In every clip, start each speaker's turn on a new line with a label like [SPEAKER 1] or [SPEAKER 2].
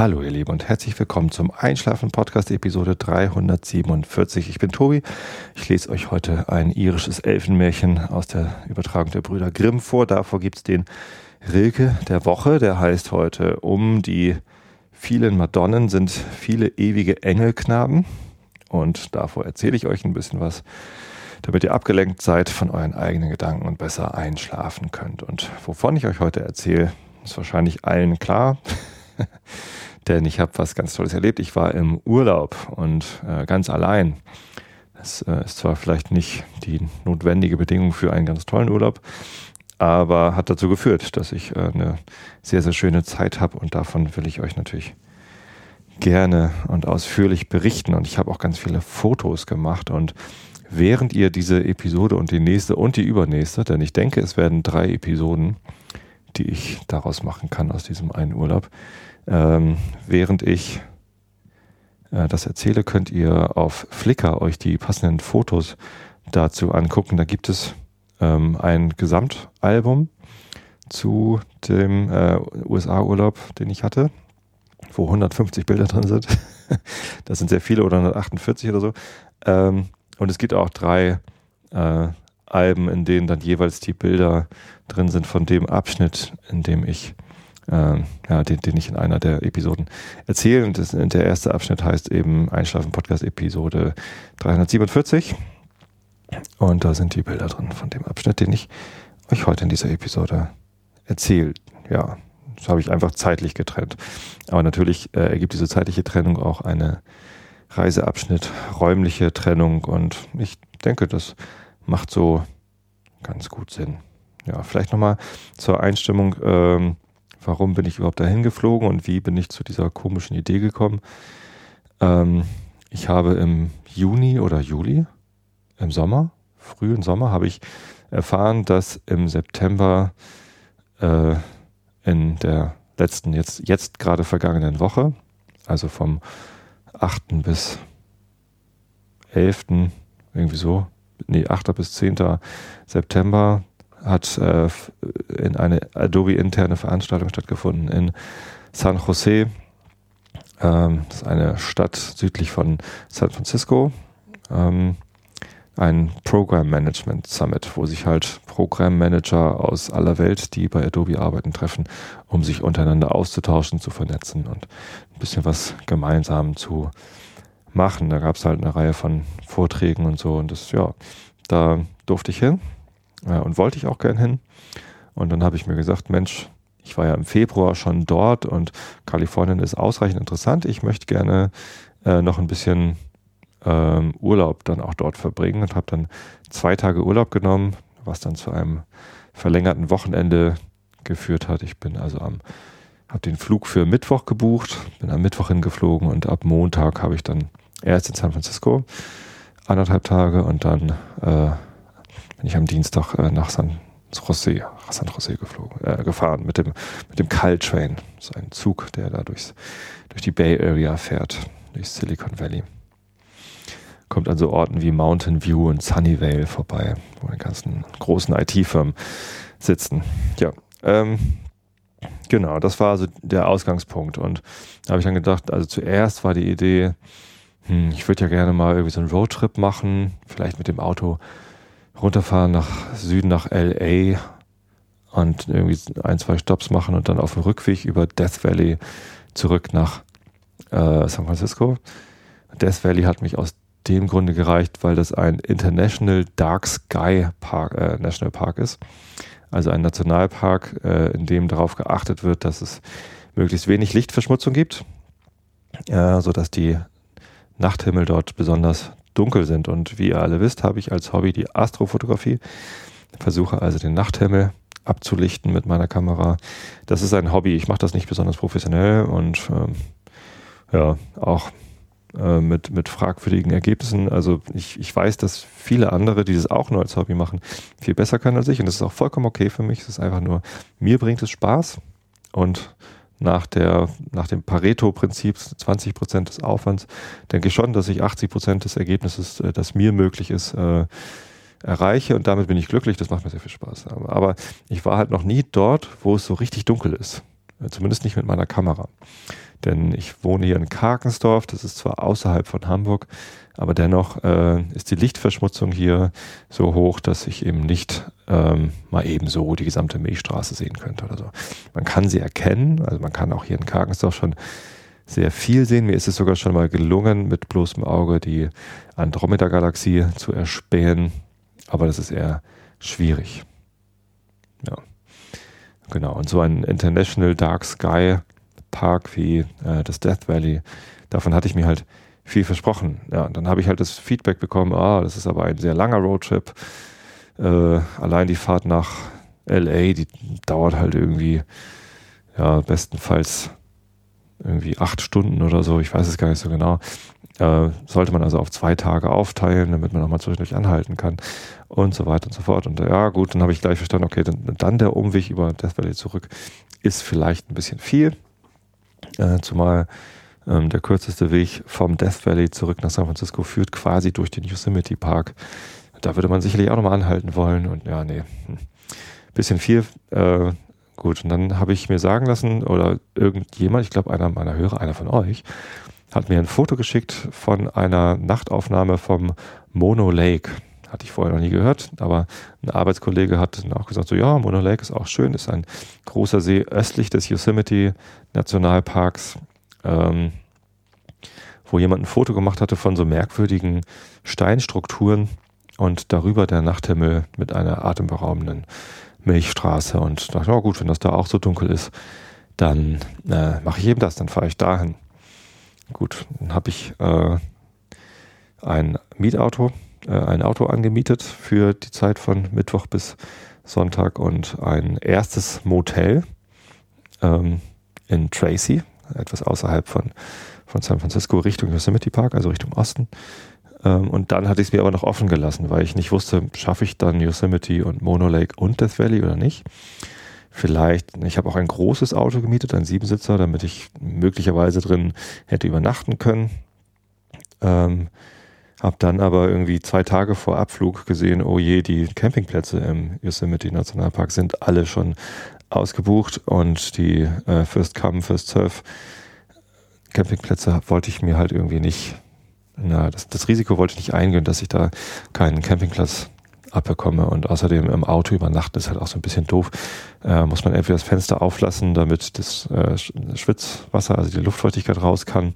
[SPEAKER 1] Hallo ihr Lieben und herzlich willkommen zum Einschlafen Podcast Episode 347. Ich bin Tobi. Ich lese euch heute ein irisches Elfenmärchen aus der Übertragung der Brüder Grimm vor. Davor gibt es den Rilke der Woche. Der heißt heute Um die vielen Madonnen sind viele ewige Engelknaben. Und davor erzähle ich euch ein bisschen was, damit ihr abgelenkt seid von euren eigenen Gedanken und besser einschlafen könnt. Und wovon ich euch heute erzähle, ist wahrscheinlich allen klar. denn ich habe was ganz Tolles erlebt. Ich war im Urlaub und äh, ganz allein. Das äh, ist zwar vielleicht nicht die notwendige Bedingung für einen ganz tollen Urlaub, aber hat dazu geführt, dass ich äh, eine sehr, sehr schöne Zeit habe und davon will ich euch natürlich gerne und ausführlich berichten. Und ich habe auch ganz viele Fotos gemacht und während ihr diese Episode und die nächste und die übernächste, denn ich denke, es werden drei Episoden, die ich daraus machen kann aus diesem einen Urlaub, ähm, während ich äh, das erzähle, könnt ihr auf Flickr euch die passenden Fotos dazu angucken. Da gibt es ähm, ein Gesamtalbum zu dem äh, USA-Urlaub, den ich hatte, wo 150 Bilder drin sind. das sind sehr viele oder 148 oder so. Ähm, und es gibt auch drei äh, Alben, in denen dann jeweils die Bilder drin sind von dem Abschnitt, in dem ich äh, ja, den, den ich in einer der Episoden erzähle. Und das, der erste Abschnitt heißt eben Einschlafen Podcast Episode 347. Und da sind die Bilder drin von dem Abschnitt, den ich euch heute in dieser Episode erzähle. Ja, das habe ich einfach zeitlich getrennt. Aber natürlich äh, ergibt diese zeitliche Trennung auch eine Reiseabschnitt, räumliche Trennung und ich denke, das macht so ganz gut Sinn. Ja, vielleicht nochmal zur Einstimmung. Ähm, warum bin ich überhaupt dahin geflogen und wie bin ich zu dieser komischen Idee gekommen. Ähm, ich habe im Juni oder Juli, im Sommer, frühen Sommer, habe ich erfahren, dass im September äh, in der letzten, jetzt, jetzt gerade vergangenen Woche, also vom 8. bis 11., irgendwie so, nee, 8. bis 10. September hat äh, in eine Adobe interne Veranstaltung stattgefunden in San Jose. Ähm, das ist eine Stadt südlich von San Francisco. Ähm, ein Program Management Summit, wo sich halt Programmmanager aus aller Welt, die bei Adobe arbeiten, treffen, um sich untereinander auszutauschen, zu vernetzen und ein bisschen was gemeinsam zu machen. Da gab es halt eine Reihe von Vorträgen und so und das, ja, da durfte ich hin äh, und wollte ich auch gern hin. Und dann habe ich mir gesagt, Mensch, ich war ja im Februar schon dort und Kalifornien ist ausreichend interessant. Ich möchte gerne äh, noch ein bisschen ähm, Urlaub dann auch dort verbringen und habe dann zwei Tage Urlaub genommen, was dann zu einem verlängerten Wochenende geführt hat. Ich bin also am, habe den Flug für Mittwoch gebucht, bin am Mittwoch hingeflogen und ab Montag habe ich dann erst in San Francisco anderthalb Tage und dann äh, bin ich am Dienstag äh, nach San Jose, San Jose geflogen, äh, gefahren mit dem, mit dem Caltrain. So ein Zug, der da durchs, durch die Bay Area fährt, durch Silicon Valley. Kommt an so Orten wie Mountain View und Sunnyvale vorbei, wo die ganzen großen IT-Firmen sitzen. Ja, ähm, genau, das war also der Ausgangspunkt. Und da habe ich dann gedacht, also zuerst war die Idee, hm, ich würde ja gerne mal irgendwie so einen Roadtrip machen, vielleicht mit dem Auto runterfahren nach Süden nach LA und irgendwie ein, zwei Stops machen und dann auf dem Rückweg über Death Valley zurück nach äh, San Francisco. Death Valley hat mich aus dem Grunde gereicht, weil das ein International Dark Sky Park, äh, National Park ist. Also ein Nationalpark, äh, in dem darauf geachtet wird, dass es möglichst wenig Lichtverschmutzung gibt, äh, sodass die Nachthimmel dort besonders dunkel sind. Und wie ihr alle wisst, habe ich als Hobby die Astrofotografie. Versuche also den Nachthimmel abzulichten mit meiner Kamera. Das ist ein Hobby. Ich mache das nicht besonders professionell und ähm, ja, auch äh, mit, mit fragwürdigen Ergebnissen. Also ich, ich weiß, dass viele andere, die das auch nur als Hobby machen, viel besser können als ich. Und das ist auch vollkommen okay für mich. Es ist einfach nur, mir bringt es Spaß und nach, der, nach dem Pareto-Prinzip 20 Prozent des Aufwands, denke ich schon, dass ich 80 Prozent des Ergebnisses, äh, das mir möglich ist, äh, erreiche und damit bin ich glücklich. Das macht mir sehr viel Spaß. Aber ich war halt noch nie dort, wo es so richtig dunkel ist. Zumindest nicht mit meiner Kamera. Denn ich wohne hier in Karkensdorf, das ist zwar außerhalb von Hamburg, aber dennoch äh, ist die Lichtverschmutzung hier so hoch, dass ich eben nicht ähm, mal eben so die gesamte Milchstraße sehen könnte oder so. Man kann sie erkennen, also man kann auch hier in Karkensdorf schon sehr viel sehen. Mir ist es sogar schon mal gelungen, mit bloßem Auge die Andromeda-Galaxie zu erspähen, aber das ist eher schwierig. Ja. Genau. Und so ein International Dark Sky Park wie äh, das Death Valley, davon hatte ich mir halt viel versprochen. Ja, dann habe ich halt das Feedback bekommen, ah, das ist aber ein sehr langer Roadtrip. Äh, allein die Fahrt nach LA, die dauert halt irgendwie, ja, bestenfalls irgendwie acht Stunden oder so, ich weiß es gar nicht so genau. Äh, sollte man also auf zwei Tage aufteilen, damit man nochmal zwischendurch anhalten kann und so weiter und so fort. Und ja, gut, dann habe ich gleich verstanden, okay, dann, dann der Umweg über Death Valley zurück ist vielleicht ein bisschen viel. Äh, zumal der kürzeste Weg vom Death Valley zurück nach San Francisco führt quasi durch den Yosemite Park. Da würde man sicherlich auch nochmal anhalten wollen. Und ja, nee, hm. bisschen viel. Äh, gut, und dann habe ich mir sagen lassen, oder irgendjemand, ich glaube einer meiner Hörer, einer von euch, hat mir ein Foto geschickt von einer Nachtaufnahme vom Mono Lake. Hatte ich vorher noch nie gehört, aber ein Arbeitskollege hat auch gesagt, so ja, Mono Lake ist auch schön, ist ein großer See östlich des Yosemite Nationalparks, ähm, wo jemand ein Foto gemacht hatte von so merkwürdigen Steinstrukturen und darüber der Nachthimmel mit einer atemberaubenden Milchstraße und dachte, oh gut, wenn das da auch so dunkel ist, dann äh, mache ich eben das, dann fahre ich dahin. Gut, dann habe ich äh, ein Mietauto, äh, ein Auto angemietet für die Zeit von Mittwoch bis Sonntag und ein erstes Motel ähm, in Tracy, etwas außerhalb von, von San Francisco, Richtung Yosemite Park, also Richtung Osten. Ähm, und dann hatte ich es mir aber noch offen gelassen, weil ich nicht wusste, schaffe ich dann Yosemite und Mono Lake und Death Valley oder nicht. Vielleicht, ich habe auch ein großes Auto gemietet, ein Siebensitzer, damit ich möglicherweise drin hätte übernachten können. Ähm, habe dann aber irgendwie zwei Tage vor Abflug gesehen, oh je, die Campingplätze im Yosemite Nationalpark sind alle schon ausgebucht und die äh, First Come, First Surf Campingplätze wollte ich mir halt irgendwie nicht, na, das, das Risiko wollte ich nicht eingehen, dass ich da keinen Campingplatz abbekomme. Und außerdem im Auto übernachten ist halt auch so ein bisschen doof. Äh, muss man entweder das Fenster auflassen, damit das äh, Schwitzwasser, also die Luftfeuchtigkeit raus kann.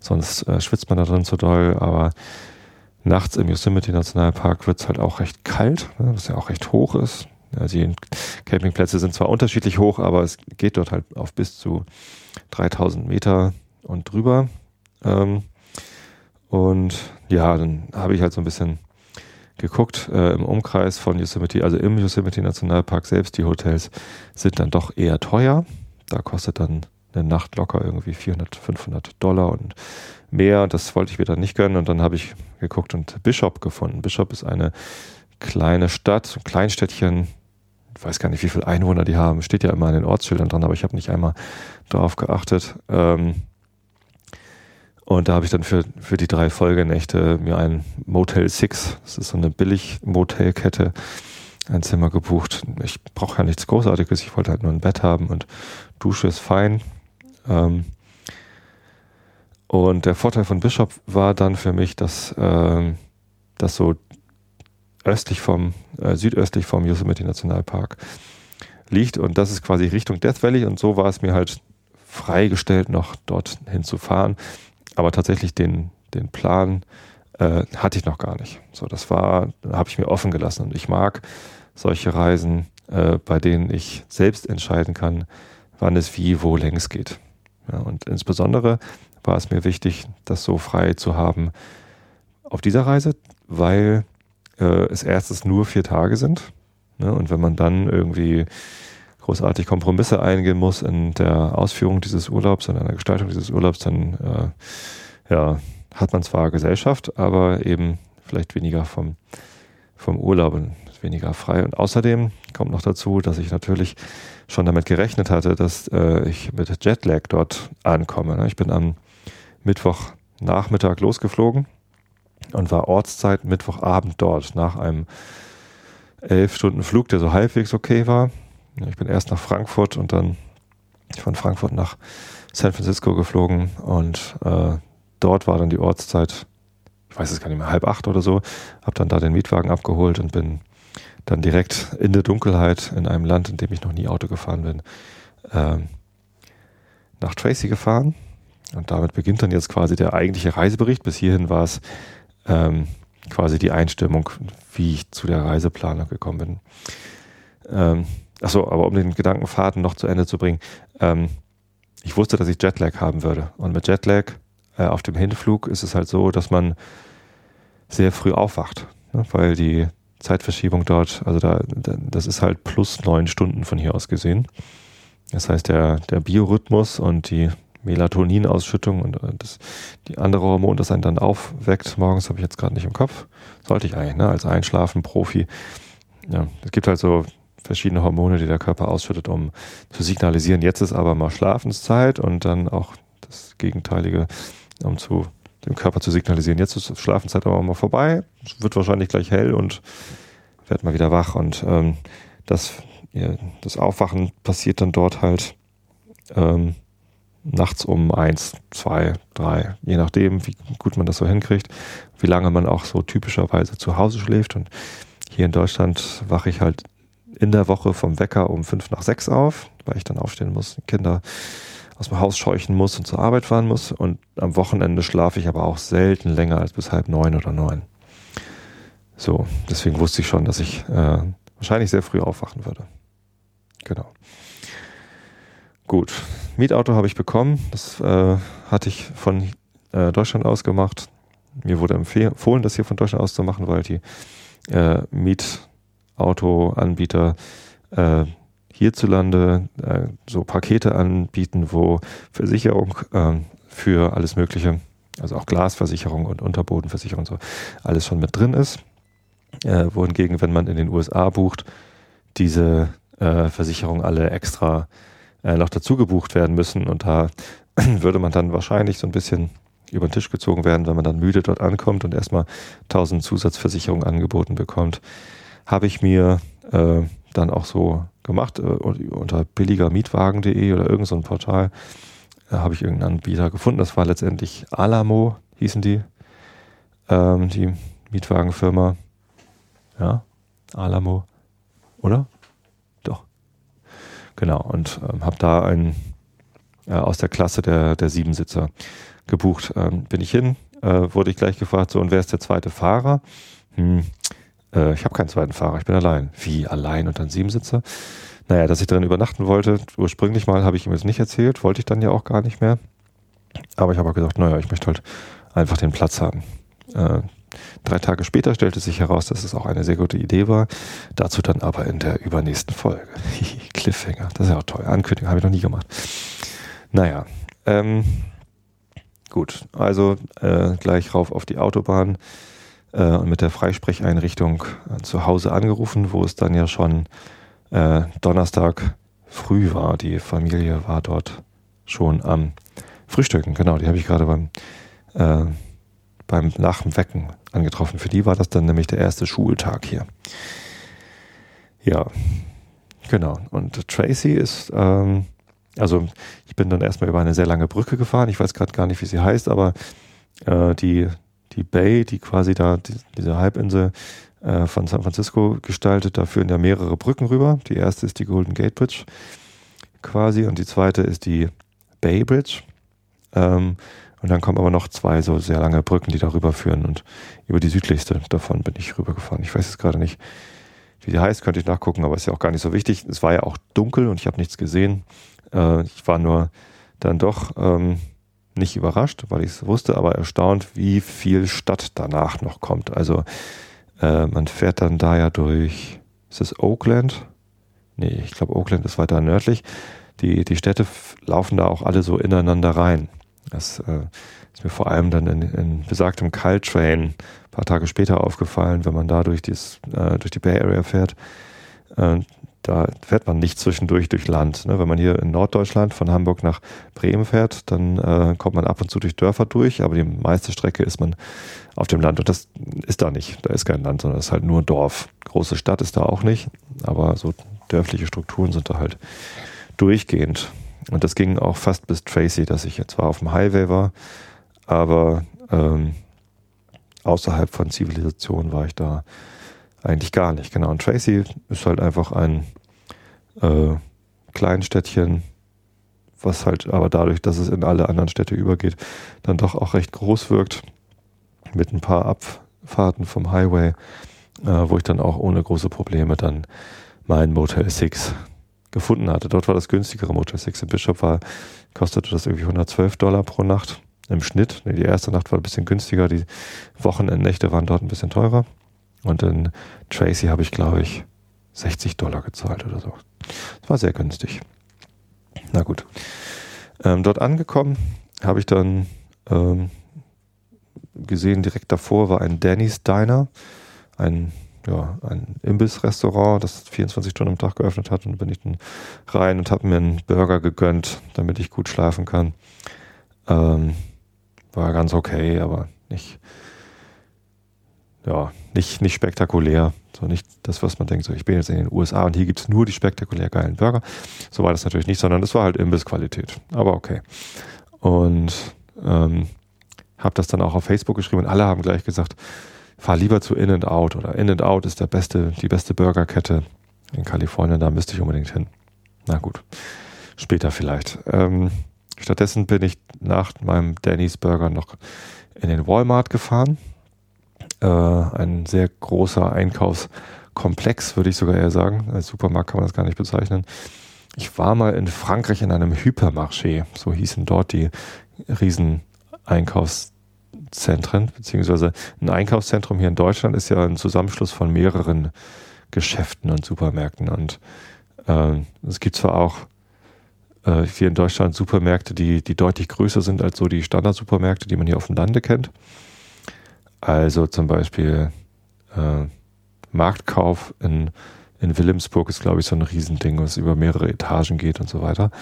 [SPEAKER 1] Sonst äh, schwitzt man da drin zu doll. Aber nachts im Yosemite Nationalpark wird es halt auch recht kalt, ne, was ja auch recht hoch ist. Also die Campingplätze sind zwar unterschiedlich hoch, aber es geht dort halt auf bis zu 3000 Meter und drüber. Ähm, und ja, dann habe ich halt so ein bisschen geguckt äh, im Umkreis von Yosemite, also im Yosemite Nationalpark selbst, die Hotels sind dann doch eher teuer. Da kostet dann eine Nacht locker irgendwie 400, 500 Dollar und mehr. Das wollte ich dann nicht gönnen und dann habe ich geguckt und Bishop gefunden. Bishop ist eine kleine Stadt, ein Kleinstädtchen. Ich weiß gar nicht, wie viele Einwohner die haben. Steht ja immer an den Ortsschildern dran, aber ich habe nicht einmal drauf geachtet. Ähm, und da habe ich dann für, für die drei Folgenächte mir ein Motel Six, das ist so eine Billig-Motelkette, ein Zimmer gebucht. Ich brauche ja nichts Großartiges, ich wollte halt nur ein Bett haben und Dusche ist fein. Ähm, und der Vorteil von Bishop war dann für mich, dass ähm, das so östlich vom, äh, südöstlich vom Yosemite Nationalpark liegt und das ist quasi Richtung Death Valley und so war es mir halt freigestellt, noch dorthin zu fahren. Aber tatsächlich den, den Plan äh, hatte ich noch gar nicht. So, das war, habe ich mir offen gelassen. Und ich mag solche Reisen, äh, bei denen ich selbst entscheiden kann, wann es wie, wo längs geht. Ja, und insbesondere war es mir wichtig, das so frei zu haben auf dieser Reise, weil äh, es erstes nur vier Tage sind. Ne? Und wenn man dann irgendwie großartig Kompromisse eingehen muss in der Ausführung dieses Urlaubs, in der Gestaltung dieses Urlaubs, dann äh, ja, hat man zwar Gesellschaft, aber eben vielleicht weniger vom, vom Urlaub und weniger frei. Und außerdem kommt noch dazu, dass ich natürlich schon damit gerechnet hatte, dass äh, ich mit Jetlag dort ankomme. Ich bin am Mittwochnachmittag losgeflogen und war Ortszeit Mittwochabend dort nach einem elf Stunden Flug, der so halbwegs okay war. Ich bin erst nach Frankfurt und dann von Frankfurt nach San Francisco geflogen und äh, dort war dann die Ortszeit, ich weiß es gar nicht mehr, halb acht oder so, habe dann da den Mietwagen abgeholt und bin dann direkt in der Dunkelheit in einem Land, in dem ich noch nie Auto gefahren bin, äh, nach Tracy gefahren. Und damit beginnt dann jetzt quasi der eigentliche Reisebericht. Bis hierhin war es ähm, quasi die Einstimmung, wie ich zu der Reiseplanung gekommen bin. Ähm, achso, aber um den Gedankenfaden noch zu Ende zu bringen, ähm, ich wusste, dass ich Jetlag haben würde. Und mit Jetlag äh, auf dem Hinflug ist es halt so, dass man sehr früh aufwacht, ne? weil die Zeitverschiebung dort, also da, das ist halt plus neun Stunden von hier aus gesehen. Das heißt, der, der Biorhythmus und die Melatoninausschüttung und äh, das, die andere Hormon, das einen dann aufweckt, morgens habe ich jetzt gerade nicht im Kopf. Sollte ich eigentlich, ne? als Einschlafen-Profi. Ja, es gibt halt so verschiedene Hormone, die der Körper ausschüttet, um zu signalisieren, jetzt ist aber mal Schlafenszeit und dann auch das Gegenteilige, um zu dem Körper zu signalisieren, jetzt ist Schlafenszeit aber mal vorbei, es wird wahrscheinlich gleich hell und werd mal wieder wach. Und ähm, das, ja, das Aufwachen passiert dann dort halt ähm, nachts um eins, zwei, drei, je nachdem, wie gut man das so hinkriegt, wie lange man auch so typischerweise zu Hause schläft. Und hier in Deutschland wache ich halt in der Woche vom Wecker um fünf nach sechs auf, weil ich dann aufstehen muss, Kinder aus dem Haus scheuchen muss und zur Arbeit fahren muss. Und am Wochenende schlafe ich aber auch selten länger als bis halb neun oder neun. So, deswegen wusste ich schon, dass ich äh, wahrscheinlich sehr früh aufwachen würde. Genau. Gut, Mietauto habe ich bekommen. Das äh, hatte ich von äh, Deutschland aus gemacht. Mir wurde empfohlen, das hier von Deutschland aus zu machen, weil die äh, Mietautoanbieter äh, hierzulande äh, so Pakete anbieten, wo Versicherung äh, für alles Mögliche, also auch Glasversicherung und Unterbodenversicherung und so, alles schon mit drin ist. Äh, wohingegen, wenn man in den USA bucht, diese äh, Versicherungen alle extra äh, noch dazu gebucht werden müssen und da würde man dann wahrscheinlich so ein bisschen über den Tisch gezogen werden, wenn man dann müde dort ankommt und erstmal 1000 Zusatzversicherungen angeboten bekommt. Habe ich mir äh, dann auch so gemacht äh, unter billigermietwagen.de oder irgendein so Portal äh, habe ich irgendeinen Anbieter gefunden. Das war letztendlich Alamo, hießen die, ähm, die Mietwagenfirma. Ja, Alamo, oder? Doch. Genau, und ähm, habe da einen äh, aus der Klasse der, der Siebensitzer gebucht. Ähm, bin ich hin, äh, wurde ich gleich gefragt, so, und wer ist der zweite Fahrer? Hm, äh, ich habe keinen zweiten Fahrer, ich bin allein. Wie, allein und dann Siebensitzer? Naja, dass ich drin übernachten wollte, ursprünglich mal habe ich ihm jetzt nicht erzählt, wollte ich dann ja auch gar nicht mehr. Aber ich habe auch gesagt, naja, ich möchte halt einfach den Platz haben. Äh, drei Tage später stellte sich heraus, dass es auch eine sehr gute Idee war. Dazu dann aber in der übernächsten Folge. Cliffhanger, das ist ja auch toll. Ankündigung habe ich noch nie gemacht. Naja, ähm, gut, also äh, gleich rauf auf die Autobahn äh, und mit der Freisprecheinrichtung äh, zu Hause angerufen, wo es dann ja schon äh, Donnerstag früh war. Die Familie war dort schon am Frühstücken. Genau, die habe ich gerade beim, äh, beim Nach Wecken angetroffen. Für die war das dann nämlich der erste Schultag hier. Ja, genau. Und Tracy ist, ähm, also ich bin dann erstmal über eine sehr lange Brücke gefahren. Ich weiß gerade gar nicht, wie sie heißt, aber äh, die die Bay, die quasi da, die, diese Halbinsel äh, von San Francisco gestaltet, da führen ja mehrere Brücken rüber. Die erste ist die Golden Gate Bridge quasi und die zweite ist die Bay Bridge. Ähm, und dann kommen aber noch zwei so sehr lange Brücken, die da rüberführen und über die südlichste davon bin ich rübergefahren. Ich weiß jetzt gerade nicht, wie die heißt, könnte ich nachgucken, aber ist ja auch gar nicht so wichtig. Es war ja auch dunkel und ich habe nichts gesehen. Äh, ich war nur dann doch ähm, nicht überrascht, weil ich es wusste, aber erstaunt, wie viel Stadt danach noch kommt. Also äh, man fährt dann da ja durch, ist es Oakland? Nee, ich glaube Oakland ist weiter nördlich. Die, die Städte laufen da auch alle so ineinander rein. Das äh, ist mir vor allem dann in, in besagtem Caltrain ein paar Tage später aufgefallen, wenn man da durch, dies, äh, durch die Bay Area fährt. Da fährt man nicht zwischendurch durch Land. Ne? Wenn man hier in Norddeutschland von Hamburg nach Bremen fährt, dann äh, kommt man ab und zu durch Dörfer durch, aber die meiste Strecke ist man auf dem Land und das ist da nicht. Da ist kein Land, sondern es ist halt nur Dorf. Große Stadt ist da auch nicht, aber so dörfliche Strukturen sind da halt durchgehend. und das ging auch fast bis Tracy, dass ich jetzt zwar auf dem Highway war, aber ähm, außerhalb von Zivilisation war ich da eigentlich gar nicht. Genau. Und Tracy ist halt einfach ein äh, Kleinstädtchen, was halt aber dadurch, dass es in alle anderen Städte übergeht, dann doch auch recht groß wirkt. Mit ein paar Abfahrten vom Highway, äh, wo ich dann auch ohne große Probleme dann mein Motel 6 gefunden hatte. Dort war das günstigere Motel 6. In Bishop war, kostete das irgendwie 112 Dollar pro Nacht im Schnitt. Die erste Nacht war ein bisschen günstiger, die Wochenendnächte waren dort ein bisschen teurer. Und in Tracy habe ich, glaube ich, 60 Dollar gezahlt oder so. Das war sehr günstig. Na gut. Ähm, dort angekommen habe ich dann ähm, gesehen, direkt davor war ein Danny's Diner, ein, ja, ein Imbissrestaurant, das 24 Stunden am Tag geöffnet hat. Und bin ich dann rein und habe mir einen Burger gegönnt, damit ich gut schlafen kann. Ähm, war ganz okay, aber nicht, ja, nicht, nicht spektakulär. So nicht das, was man denkt, so ich bin jetzt in den USA und hier gibt es nur die spektakulär geilen Burger. So war das natürlich nicht, sondern das war halt Imbissqualität. Aber okay. Und ähm, habe das dann auch auf Facebook geschrieben und alle haben gleich gesagt, fahr lieber zu In and Out oder In and Out ist der beste, die beste Burgerkette in Kalifornien, da müsste ich unbedingt hin. Na gut, später vielleicht. Ähm, stattdessen bin ich nach meinem Danny's Burger noch in den Walmart gefahren äh, ein sehr großer Einkaufskomplex, würde ich sogar eher sagen. Als Supermarkt kann man das gar nicht bezeichnen. Ich war mal in Frankreich in einem Hypermarché, so hießen dort die riesen Einkaufszentren, beziehungsweise ein Einkaufszentrum hier in Deutschland ist ja ein Zusammenschluss von mehreren Geschäften und Supermärkten. Und äh, es gibt zwar auch äh, hier in Deutschland Supermärkte, die, die deutlich größer sind als so die Standardsupermärkte, die man hier auf dem Lande kennt. Also zum Beispiel äh, Marktkauf in, in Wilhelmsburg ist, glaube ich, so ein Riesending, was über mehrere Etagen geht und so weiter.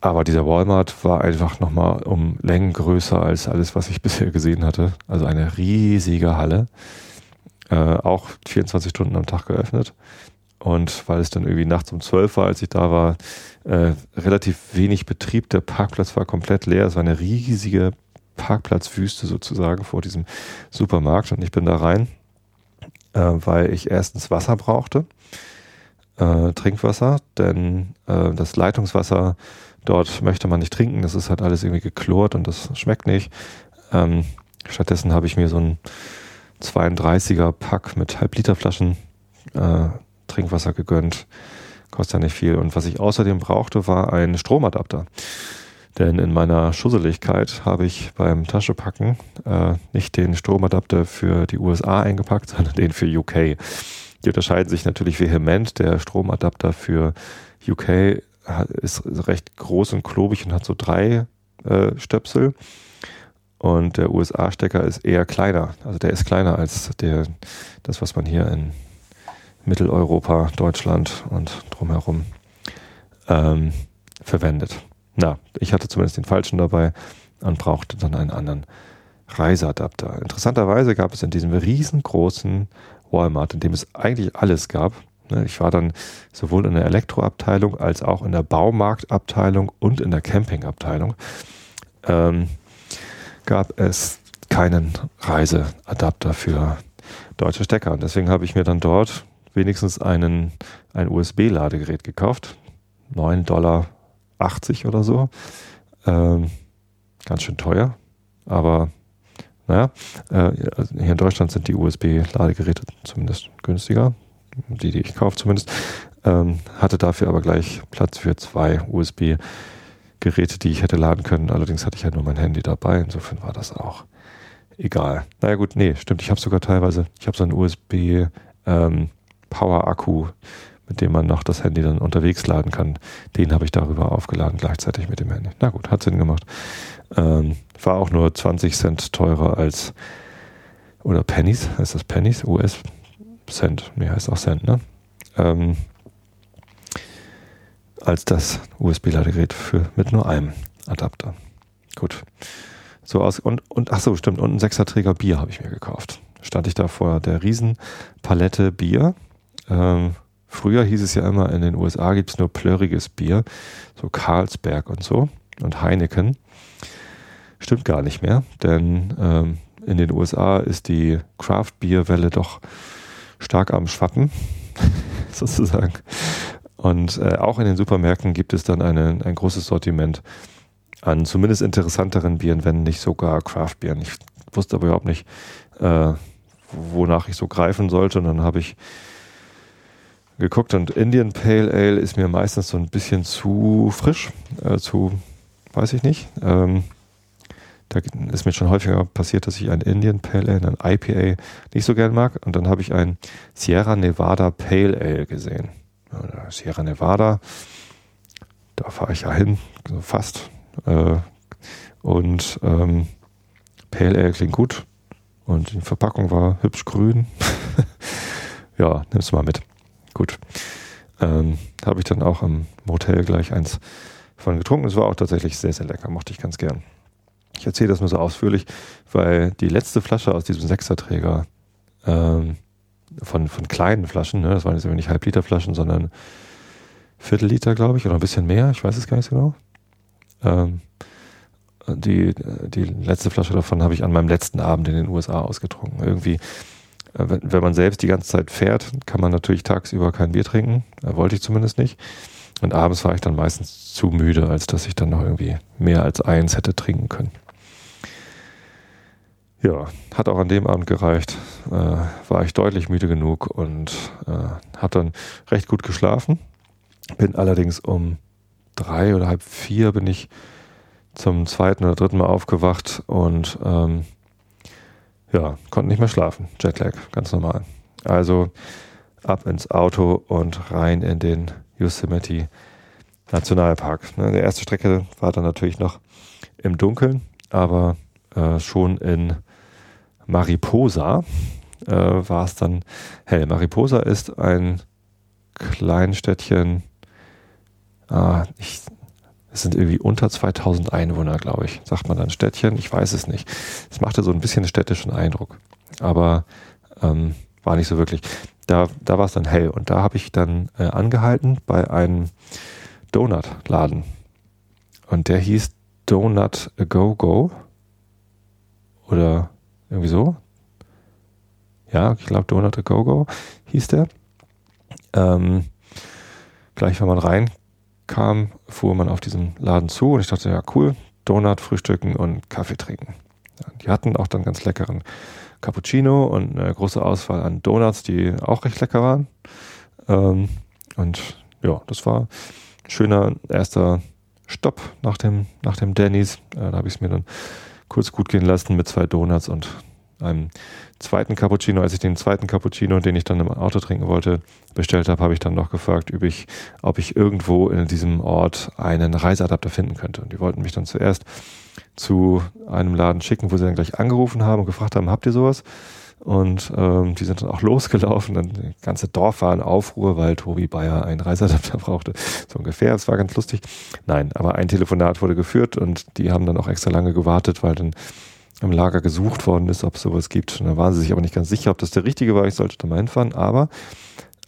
[SPEAKER 1] Aber dieser Walmart war einfach nochmal um Längen größer als alles, was ich bisher gesehen hatte. Also eine riesige Halle. Äh, auch 24 Stunden am Tag geöffnet. Und weil es dann irgendwie nachts um 12 war, als ich da war, äh, relativ wenig Betrieb. Der Parkplatz war komplett leer. Es war eine riesige Parkplatzwüste sozusagen vor diesem Supermarkt und ich bin da rein, äh, weil ich erstens Wasser brauchte, äh, Trinkwasser, denn äh, das Leitungswasser dort möchte man nicht trinken, das ist halt alles irgendwie geklort und das schmeckt nicht. Ähm, stattdessen habe ich mir so ein 32er Pack mit Halbliterflaschen äh, Trinkwasser gegönnt. Kostet ja nicht viel. Und was ich außerdem brauchte, war ein Stromadapter. Denn in meiner Schusseligkeit habe ich beim Taschepacken äh, nicht den Stromadapter für die USA eingepackt, sondern den für UK. Die unterscheiden sich natürlich vehement. Der Stromadapter für UK ist recht groß und klobig und hat so drei äh, Stöpsel. Und der USA-Stecker ist eher kleiner. Also der ist kleiner als der, das, was man hier in Mitteleuropa, Deutschland und drumherum ähm, verwendet. Na, ich hatte zumindest den falschen dabei und brauchte dann einen anderen Reiseadapter. Interessanterweise gab es in diesem riesengroßen Walmart, in dem es eigentlich alles gab. Ne, ich war dann sowohl in der Elektroabteilung als auch in der Baumarktabteilung und in der Campingabteilung. Ähm, gab es keinen Reiseadapter für deutsche Stecker. Und deswegen habe ich mir dann dort wenigstens einen, ein USB-Ladegerät gekauft. 9 Dollar 80 oder so. Ähm, ganz schön teuer, aber naja, äh, hier in Deutschland sind die USB-Ladegeräte zumindest günstiger, die, die ich kaufe zumindest. Ähm, hatte dafür aber gleich Platz für zwei USB-Geräte, die ich hätte laden können. Allerdings hatte ich ja nur mein Handy dabei, insofern war das auch egal. Naja gut, nee, stimmt, ich habe sogar teilweise, ich habe so einen USB ähm, mit dem man noch das Handy dann unterwegs laden kann. Den habe ich darüber aufgeladen, gleichzeitig mit dem Handy. Na gut, hat Sinn gemacht. Ähm, war auch nur 20 Cent teurer als, oder Pennies, heißt das Pennies? US Cent, nee, heißt auch Cent, ne? Ähm, als das USB-Ladegerät für mit nur einem Adapter. Gut. So aus und, und ach so, stimmt, und ein Sechserträger Bier habe ich mir gekauft. Stand ich da vor der Riesenpalette Bier. Ähm, früher hieß es ja immer, in den USA gibt es nur plörriges Bier, so Carlsberg und so und Heineken. Stimmt gar nicht mehr, denn ähm, in den USA ist die Craft-Bier-Welle doch stark am Schwappen, sozusagen. Und äh, auch in den Supermärkten gibt es dann eine, ein großes Sortiment an zumindest interessanteren Bieren, wenn nicht sogar Craft-Bieren. Ich wusste aber überhaupt nicht, äh, wonach ich so greifen sollte. Und dann habe ich geguckt und Indian Pale Ale ist mir meistens so ein bisschen zu frisch, äh, zu, weiß ich nicht. Ähm, da ist mir schon häufiger passiert, dass ich ein Indian Pale Ale, ein IPA nicht so gern mag. Und dann habe ich ein Sierra Nevada Pale Ale gesehen. Sierra Nevada, da fahre ich ja hin, so fast. Äh, und ähm, Pale Ale klingt gut. Und die Verpackung war hübsch grün. ja, nimm's mal mit. Gut. Ähm, habe ich dann auch im Motel gleich eins von getrunken. Es war auch tatsächlich sehr, sehr lecker. Mochte ich ganz gern. Ich erzähle das nur so ausführlich, weil die letzte Flasche aus diesem Sechserträger ähm, von, von kleinen Flaschen, ne, das waren jetzt nicht Halbliterflaschen, sondern Viertelliter, glaube ich, oder ein bisschen mehr, ich weiß es gar nicht genau. Ähm, die, die letzte Flasche davon habe ich an meinem letzten Abend in den USA ausgetrunken. Irgendwie, wenn, wenn man selbst die ganze Zeit fährt, kann man natürlich tagsüber kein Bier trinken. Äh, wollte ich zumindest nicht. Und abends war ich dann meistens zu müde, als dass ich dann noch irgendwie mehr als eins hätte trinken können. Ja, hat auch an dem Abend gereicht. Äh, war ich deutlich müde genug und äh, habe dann recht gut geschlafen. Bin allerdings um drei oder halb vier bin ich zum zweiten oder dritten Mal aufgewacht und ähm, ja, konnte nicht mehr schlafen. Jetlag, ganz normal. Also ab ins Auto und rein in den Yosemite Nationalpark. Ne, die erste Strecke war dann natürlich noch im Dunkeln, aber äh, schon in Mariposa äh, war es dann hell. Mariposa ist ein Kleinstädtchen, ah, ich, es sind irgendwie unter 2000 Einwohner, glaube ich. Sagt man dann Städtchen? Ich weiß es nicht. Es machte so ein bisschen städtischen Eindruck, aber ähm, war nicht so wirklich. Da, da war es dann hell und da habe ich dann äh, angehalten bei einem Donut-Laden und der hieß Donut A Go Go oder irgendwie so. Ja, ich glaube Donut a Go Go hieß der. Ähm, gleich, wenn man reinkam, fuhr man auf diesen Laden zu und ich dachte, ja cool, Donut frühstücken und Kaffee trinken. Die hatten auch dann ganz leckeren Cappuccino und eine große Auswahl an Donuts, die auch recht lecker waren. Ähm, und ja, das war ein schöner erster Stopp nach dem, nach dem Denny's. Äh, da habe ich es mir dann kurz gut gehen lassen mit zwei Donuts und einem zweiten Cappuccino. Als ich den zweiten Cappuccino, den ich dann im Auto trinken wollte, bestellt habe, habe ich dann noch gefragt, ob ich, ob ich irgendwo in diesem Ort einen Reiseadapter finden könnte. Und die wollten mich dann zuerst zu einem Laden schicken, wo sie dann gleich angerufen haben und gefragt haben, habt ihr sowas? Und ähm, die sind dann auch losgelaufen. Dann das ganze Dorf war in Aufruhr, weil Tobi Bayer einen Reiseadapter brauchte. So ungefähr. Es war ganz lustig. Nein, aber ein Telefonat wurde geführt und die haben dann auch extra lange gewartet, weil dann im Lager gesucht worden ist, ob es sowas gibt. Und da waren sie sich aber nicht ganz sicher, ob das der richtige war. Ich sollte da mal hinfahren. Aber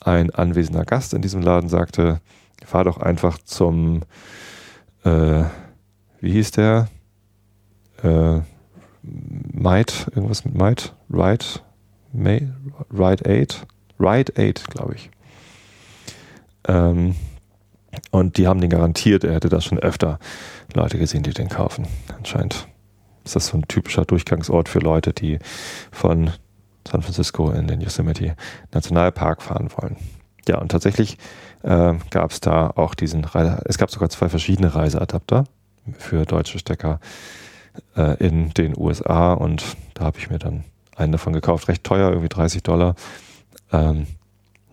[SPEAKER 1] ein anwesender Gast in diesem Laden sagte, fahr doch einfach zum, äh, wie hieß der? Äh, Might, irgendwas mit Might, Ride, May, Ride 8, Ride 8, glaube ich. Ähm, und die haben den garantiert, er hätte das schon öfter Leute gesehen, die den kaufen. Anscheinend ist das so ein typischer Durchgangsort für Leute, die von San Francisco in den Yosemite Nationalpark fahren wollen. Ja, und tatsächlich äh, gab es da auch diesen, Reise es gab sogar zwei verschiedene Reiseadapter für deutsche Stecker äh, in den USA und da habe ich mir dann einen davon gekauft, recht teuer, irgendwie 30 Dollar. Ähm,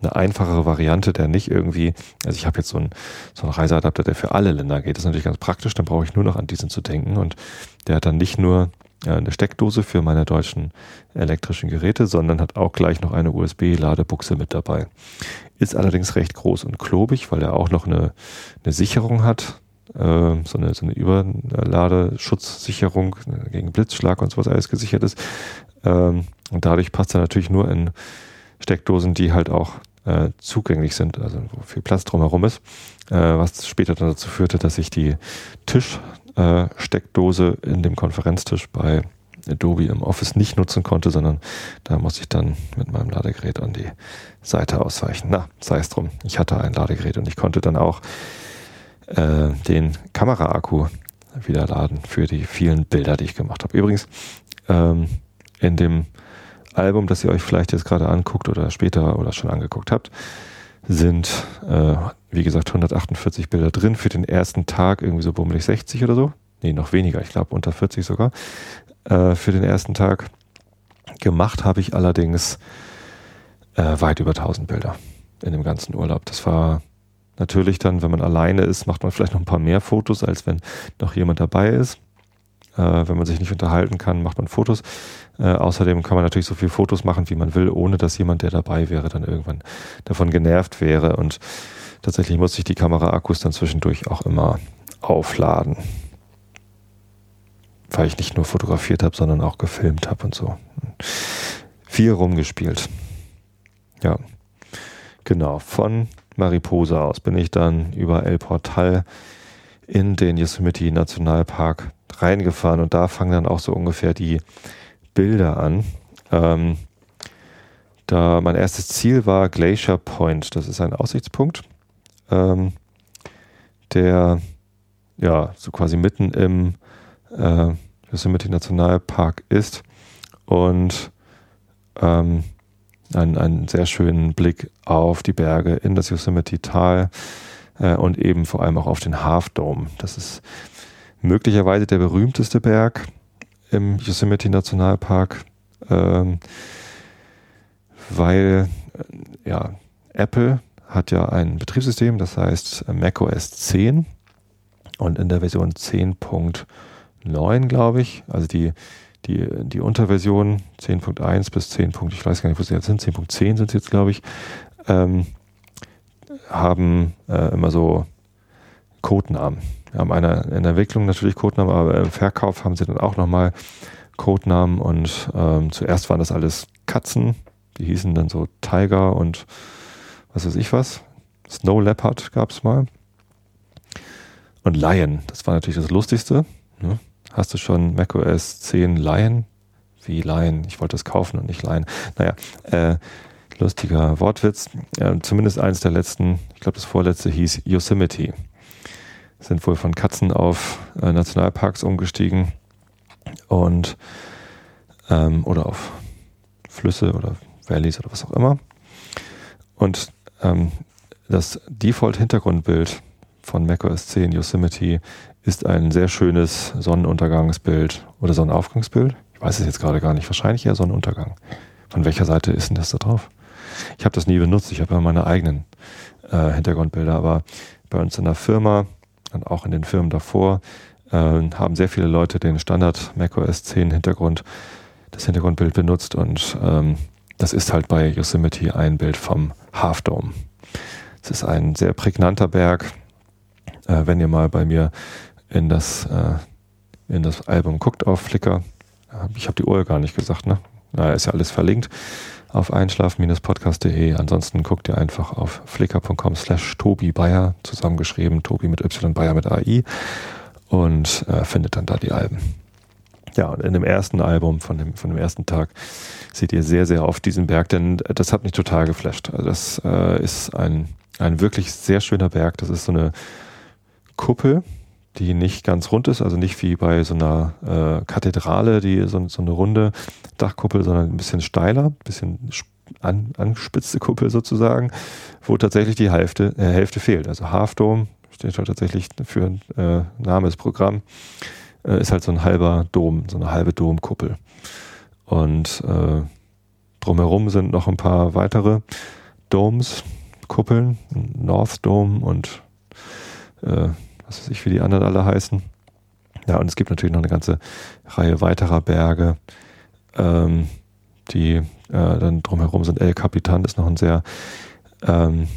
[SPEAKER 1] eine einfachere Variante, der nicht irgendwie, also ich habe jetzt so einen, so einen Reiseadapter, der für alle Länder geht. Das ist natürlich ganz praktisch, dann brauche ich nur noch an diesen zu denken und der hat dann nicht nur äh, eine Steckdose für meine deutschen elektrischen Geräte, sondern hat auch gleich noch eine USB-Ladebuchse mit dabei. Ist allerdings recht groß und klobig, weil er auch noch eine, eine Sicherung hat, äh, so eine, so eine Überladeschutzsicherung gegen Blitzschlag und sowas alles gesichert ist. Ähm, und dadurch passt er natürlich nur in Steckdosen, die halt auch äh, zugänglich sind, also wo viel Platz drumherum ist, äh, was später dann dazu führte, dass ich die Tischsteckdose in dem Konferenztisch bei Adobe im Office nicht nutzen konnte, sondern da musste ich dann mit meinem Ladegerät an die Seite ausweichen. Na, sei es drum. Ich hatte ein Ladegerät und ich konnte dann auch äh, den Kameraakku wieder laden für die vielen Bilder, die ich gemacht habe. Übrigens, ähm, in dem Album, das ihr euch vielleicht jetzt gerade anguckt oder später oder schon angeguckt habt, sind, äh, wie gesagt, 148 Bilder drin für den ersten Tag, irgendwie so bummelig 60 oder so. Nee, noch weniger, ich glaube unter 40 sogar äh, für den ersten Tag. Gemacht habe ich allerdings äh, weit über 1000 Bilder in dem ganzen Urlaub. Das war natürlich dann, wenn man alleine ist, macht man vielleicht noch ein paar mehr Fotos, als wenn noch jemand dabei ist. Äh, wenn man sich nicht unterhalten kann, macht man Fotos. Äh, außerdem kann man natürlich so viele Fotos machen, wie man will, ohne dass jemand, der dabei wäre, dann irgendwann davon genervt wäre. Und tatsächlich muss ich die Kameraakkus dann zwischendurch auch immer aufladen weil ich nicht nur fotografiert habe, sondern auch gefilmt habe und so. Viel rumgespielt. Ja, genau. Von Mariposa aus bin ich dann über El Portal in den Yosemite Nationalpark reingefahren und da fangen dann auch so ungefähr die Bilder an. Ähm, da mein erstes Ziel war Glacier Point. Das ist ein Aussichtspunkt, ähm, der ja so quasi mitten im äh, Yosemite Nationalpark ist und ähm, einen, einen sehr schönen Blick auf die Berge in das Yosemite-Tal äh, und eben vor allem auch auf den Half Dome. Das ist möglicherweise der berühmteste Berg im Yosemite Nationalpark, ähm, weil äh, ja, Apple hat ja ein Betriebssystem, das heißt macOS 10 und in der Version 10.0 9, glaube ich. Also die, die, die Unterversion 10.1 bis 10. ich weiß gar nicht, wo sie jetzt sind, 10.10 sind sie jetzt, glaube ich, ähm, haben äh, immer so Codenamen. Haben eine, in der Entwicklung natürlich Codenamen, aber im Verkauf haben sie dann auch nochmal Codenamen und ähm, zuerst waren das alles Katzen, die hießen dann so Tiger und was weiß ich was. Snow Leopard gab es mal. Und Lion, das war natürlich das Lustigste. Ne? Hast du schon macOS 10 Lion? Wie Lion? Ich wollte es kaufen und nicht Lion. Naja, äh, lustiger Wortwitz. Äh, zumindest eins der letzten, ich glaube das vorletzte hieß Yosemite. Sind wohl von Katzen auf äh, Nationalparks umgestiegen und ähm, oder auf Flüsse oder Valleys oder was auch immer. Und ähm, das Default-Hintergrundbild von macOS 10 Yosemite ist ein sehr schönes Sonnenuntergangsbild oder Sonnenaufgangsbild. Ich weiß es jetzt gerade gar nicht. Wahrscheinlich eher Sonnenuntergang. Von welcher Seite ist denn das da drauf? Ich habe das nie benutzt. Ich habe ja meine eigenen äh, Hintergrundbilder. Aber bei uns in der Firma und auch in den Firmen davor äh, haben sehr viele Leute den Standard macOS 10 Hintergrund, das Hintergrundbild benutzt. Und ähm, das ist halt bei Yosemite ein Bild vom Half Dome. Es ist ein sehr prägnanter Berg. Äh, wenn ihr mal bei mir in das, äh, in das Album guckt auf Flickr. Ich habe die Uhr gar nicht gesagt, ne? Na, ist ja alles verlinkt auf einschlafen-podcast.de. Ansonsten guckt ihr einfach auf flickr.com slash Tobi Bayer, zusammengeschrieben, Tobi mit Y, Bayer mit AI und äh, findet dann da die Alben. Ja, und in dem ersten Album von dem, von dem ersten Tag seht ihr sehr, sehr oft diesen Berg, denn das hat mich total geflasht. Also das äh, ist ein, ein wirklich sehr schöner Berg. Das ist so eine Kuppel, die nicht ganz rund ist, also nicht wie bei so einer äh, Kathedrale, die so, so, eine runde Dachkuppel, sondern ein bisschen steiler, ein bisschen an, angespitzte Kuppel sozusagen, wo tatsächlich die Hälfte, äh, Hälfte fehlt. Also Half Dome steht halt tatsächlich für ein äh, Name des Programm, äh, ist halt so ein halber Dom, so eine halbe Domkuppel. Und äh, drumherum sind noch ein paar weitere Domes, Kuppeln, North Dome und äh, was weiß ich, wie die anderen alle heißen. Ja, und es gibt natürlich noch eine ganze Reihe weiterer Berge, ähm, die äh, dann drumherum sind. El Capitan ist noch ein sehr ähm,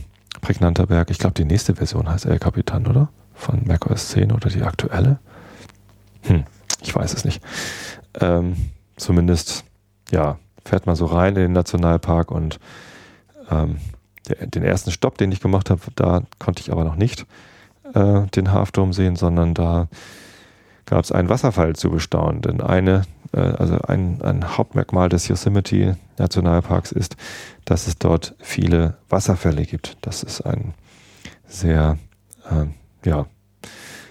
[SPEAKER 1] prägnanter Berg. Ich glaube, die nächste Version heißt El Capitan, oder? Von macOS 10 oder die aktuelle? Hm, ich weiß es nicht. Ähm, zumindest, ja, fährt man so rein in den Nationalpark und ähm, der, den ersten Stopp, den ich gemacht habe, da konnte ich aber noch nicht äh, den Halfdome sehen, sondern da gab es einen Wasserfall zu bestaunen. Denn eine, äh, also ein, ein Hauptmerkmal des Yosemite Nationalparks ist, dass es dort viele Wasserfälle gibt. Das ist ein sehr, äh, ja,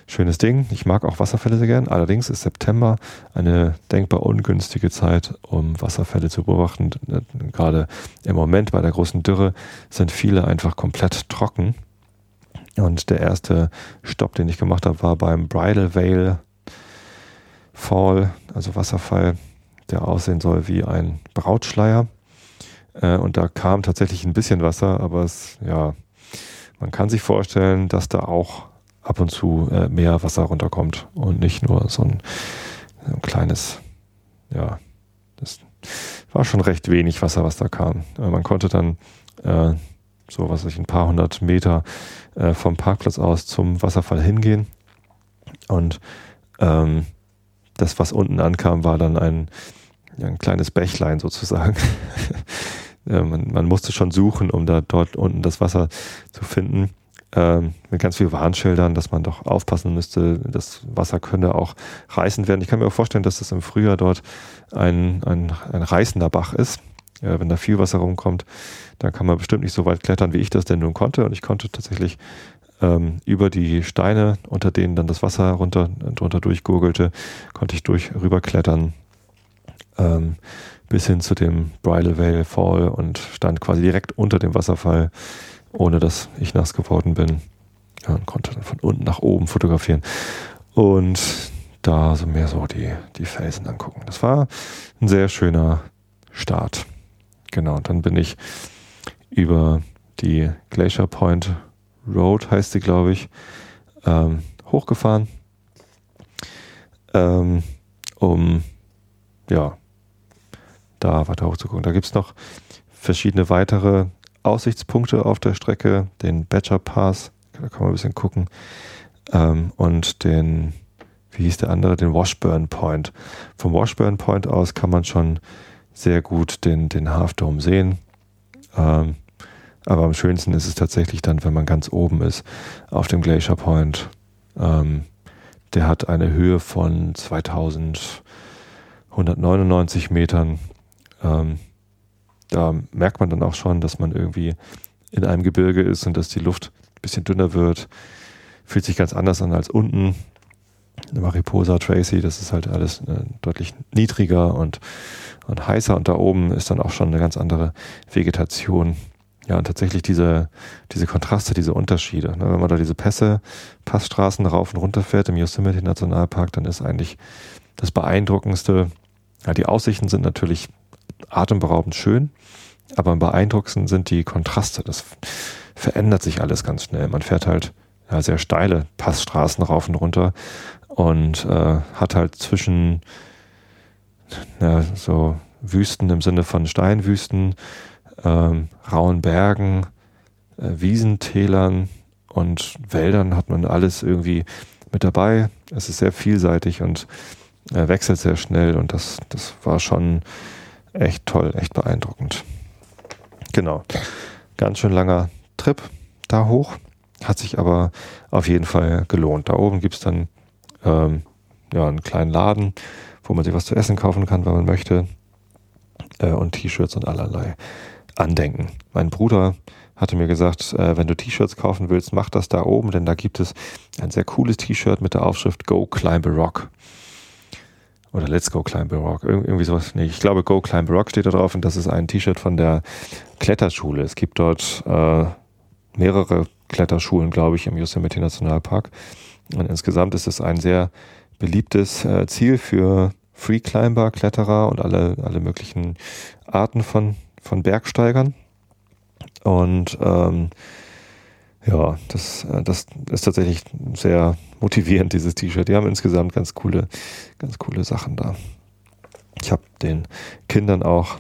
[SPEAKER 1] schönes Ding. Ich mag auch Wasserfälle sehr gern. Allerdings ist September eine denkbar ungünstige Zeit, um Wasserfälle zu beobachten. Gerade im Moment bei der großen Dürre sind viele einfach komplett trocken. Und der erste Stopp, den ich gemacht habe, war beim Bridal Veil Fall, also Wasserfall, der aussehen soll wie ein Brautschleier. Äh, und da kam tatsächlich ein bisschen Wasser, aber es, ja, man kann sich vorstellen, dass da auch ab und zu äh, mehr Wasser runterkommt und nicht nur so ein, ein kleines, ja, das war schon recht wenig Wasser, was da kam. Äh, man konnte dann äh, so was ich ein paar hundert Meter äh, vom Parkplatz aus zum Wasserfall hingehen und ähm, das, was unten ankam, war dann ein, ein kleines Bächlein sozusagen. man, man, musste schon suchen, um da dort unten das Wasser zu finden. Ähm, mit ganz vielen Warnschildern, dass man doch aufpassen müsste, das Wasser könne auch reißend werden. Ich kann mir auch vorstellen, dass das im Frühjahr dort ein, ein, ein reißender Bach ist. Ja, wenn da viel Wasser rumkommt, dann kann man bestimmt nicht so weit klettern, wie ich das denn nun konnte. Und ich konnte tatsächlich ähm, über die Steine, unter denen dann das Wasser runter, drunter durchgurgelte, konnte ich durch rüberklettern ähm, bis hin zu dem Bridal Veil Fall und stand quasi direkt unter dem Wasserfall, ohne dass ich nass geworden bin. Ja, und konnte dann von unten nach oben fotografieren und da so mehr so die, die Felsen angucken. Das war ein sehr schöner Start. Genau, dann bin ich über die Glacier Point Road heißt sie, glaube ich, ähm, hochgefahren, ähm, um ja, da weiter hochzugucken. Da gibt es noch verschiedene weitere Aussichtspunkte auf der Strecke, den Badger Pass, da kann man ein bisschen gucken, ähm, und den, wie hieß der andere, den Washburn Point. Vom Washburn Point aus kann man schon sehr gut den, den Half Dome sehen. Ähm, aber am schönsten ist es tatsächlich dann, wenn man ganz oben ist, auf dem Glacier Point. Ähm, der hat eine Höhe von 2199 Metern. Ähm, da merkt man dann auch schon, dass man irgendwie in einem Gebirge ist und dass die Luft ein bisschen dünner wird. Fühlt sich ganz anders an als unten. Mariposa, Tracy, das ist halt alles äh, deutlich niedriger und, und heißer und da oben ist dann auch schon eine ganz andere Vegetation. Ja, und tatsächlich diese, diese Kontraste, diese Unterschiede. Ne? Wenn man da diese Pässe, Passstraßen rauf und runter fährt im Yosemite Nationalpark, dann ist eigentlich das Beeindruckendste, ja, die Aussichten sind natürlich atemberaubend schön, aber am beeindruckendsten sind die Kontraste. Das verändert sich alles ganz schnell. Man fährt halt ja, sehr steile Passstraßen rauf und runter und äh, hat halt zwischen ja, so Wüsten im Sinne von Steinwüsten ähm, rauen Bergen, äh, Wiesentälern und Wäldern hat man alles irgendwie mit dabei. Es ist sehr vielseitig und äh, wechselt sehr schnell und das, das war schon echt toll, echt beeindruckend. Genau. Ganz schön langer Trip da hoch. Hat sich aber auf jeden Fall gelohnt. Da oben gibt es dann ähm, ja, einen kleinen Laden, wo man sich was zu essen kaufen kann, wenn man möchte. Äh, und T-Shirts und allerlei Andenken. Mein Bruder hatte mir gesagt, äh, wenn du T-Shirts kaufen willst, mach das da oben, denn da gibt es ein sehr cooles T-Shirt mit der Aufschrift Go Climb a Rock. Oder Let's Go Climb a Rock. Ir irgendwie sowas. Nee, ich glaube, Go Climb a Rock steht da drauf und das ist ein T-Shirt von der Kletterschule. Es gibt dort äh, mehrere Kletterschulen, glaube ich, im Yosemite Nationalpark. Und insgesamt ist es ein sehr beliebtes äh, Ziel für Freeclimber, Kletterer und alle, alle möglichen Arten von von Bergsteigern. Und ähm, ja, das, äh, das ist tatsächlich sehr motivierend, dieses T-Shirt. Die haben insgesamt ganz coole, ganz coole Sachen da. Ich habe den Kindern auch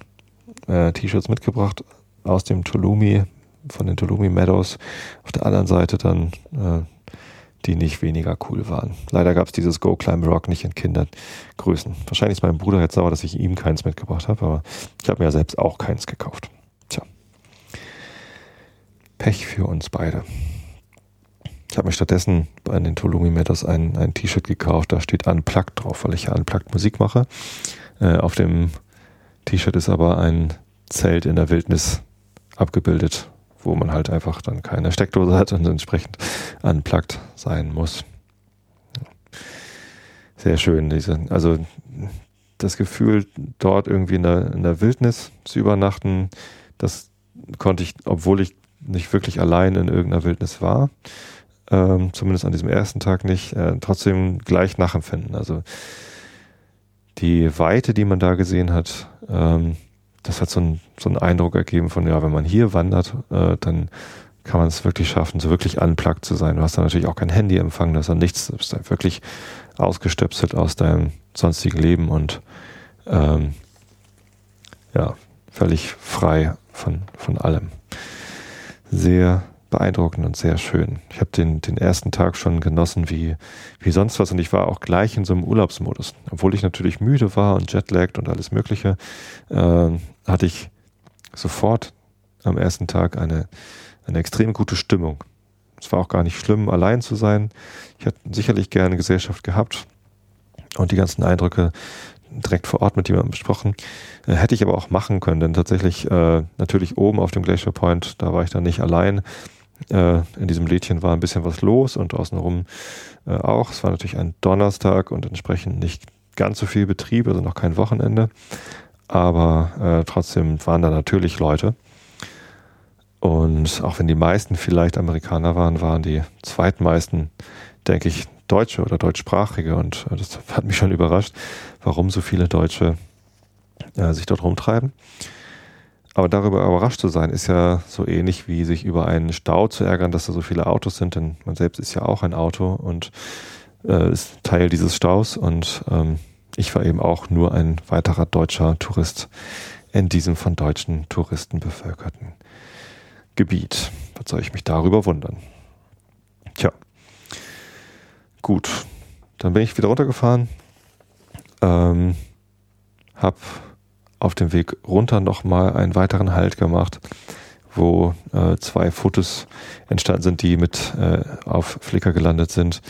[SPEAKER 1] äh, T-Shirts mitgebracht aus dem Tulumi, von den Tulumi Meadows. Auf der anderen Seite dann äh, die nicht weniger cool waren. Leider gab es dieses Go Climb Rock nicht in Kindergrößen. Wahrscheinlich ist mein Bruder jetzt sauer, dass ich ihm keins mitgebracht habe, aber ich habe mir ja selbst auch keins gekauft. Tja. Pech für uns beide. Ich habe mir stattdessen bei den Tolumi Matters ein, ein T-Shirt gekauft, da steht Unplugged drauf, weil ich ja Unplugged Musik mache. Äh, auf dem T-Shirt ist aber ein Zelt in der Wildnis abgebildet, wo man halt einfach dann keine Steckdose hat und entsprechend unplugged sein muss. Sehr schön, diese, also das Gefühl, dort irgendwie in der, in der Wildnis zu übernachten, das konnte ich, obwohl ich nicht wirklich allein in irgendeiner Wildnis war, ähm, zumindest an diesem ersten Tag nicht, äh, trotzdem gleich nachempfinden. Also die Weite, die man da gesehen hat, ähm, das hat so, ein, so einen Eindruck ergeben von, ja, wenn man hier wandert, äh, dann kann man es wirklich schaffen, so wirklich unplugged zu sein. Du hast dann natürlich auch kein Handyempfang, du hast dann nichts, du bist dann wirklich ausgestöpselt aus deinem sonstigen Leben und ähm, ja, völlig frei von, von allem. Sehr beeindruckend und sehr schön. Ich habe den, den ersten Tag schon genossen wie, wie sonst was und ich war auch gleich in so einem Urlaubsmodus. Obwohl ich natürlich müde war und jetlagged und alles Mögliche, äh, hatte ich sofort am ersten Tag eine, eine extrem gute Stimmung. Es war auch gar nicht schlimm, allein zu sein. Ich hätte sicherlich gerne Gesellschaft gehabt und die ganzen Eindrücke direkt vor Ort mit jemandem besprochen. Äh, hätte ich aber auch machen können, denn tatsächlich äh, natürlich oben auf dem Glacier Point, da war ich dann nicht allein. Äh, in diesem Lädchen war ein bisschen was los und außenrum äh, auch. Es war natürlich ein Donnerstag und entsprechend nicht ganz so viel Betrieb, also noch kein Wochenende. Aber äh, trotzdem waren da natürlich Leute. Und auch wenn die meisten vielleicht Amerikaner waren, waren die zweitmeisten, denke ich, Deutsche oder Deutschsprachige. Und äh, das hat mich schon überrascht, warum so viele Deutsche äh, sich dort rumtreiben. Aber darüber überrascht zu sein, ist ja so ähnlich wie sich über einen Stau zu ärgern, dass da so viele Autos sind, denn man selbst ist ja auch ein Auto und äh, ist Teil dieses Staus. Und ähm, ich war eben auch nur ein weiterer deutscher Tourist in diesem von deutschen Touristen bevölkerten Gebiet. Was soll ich mich darüber wundern? Tja, gut. Dann bin ich wieder runtergefahren, ähm, hab auf dem Weg runter nochmal einen weiteren Halt gemacht, wo äh, zwei Fotos entstanden sind, die mit äh, auf Flickr gelandet sind.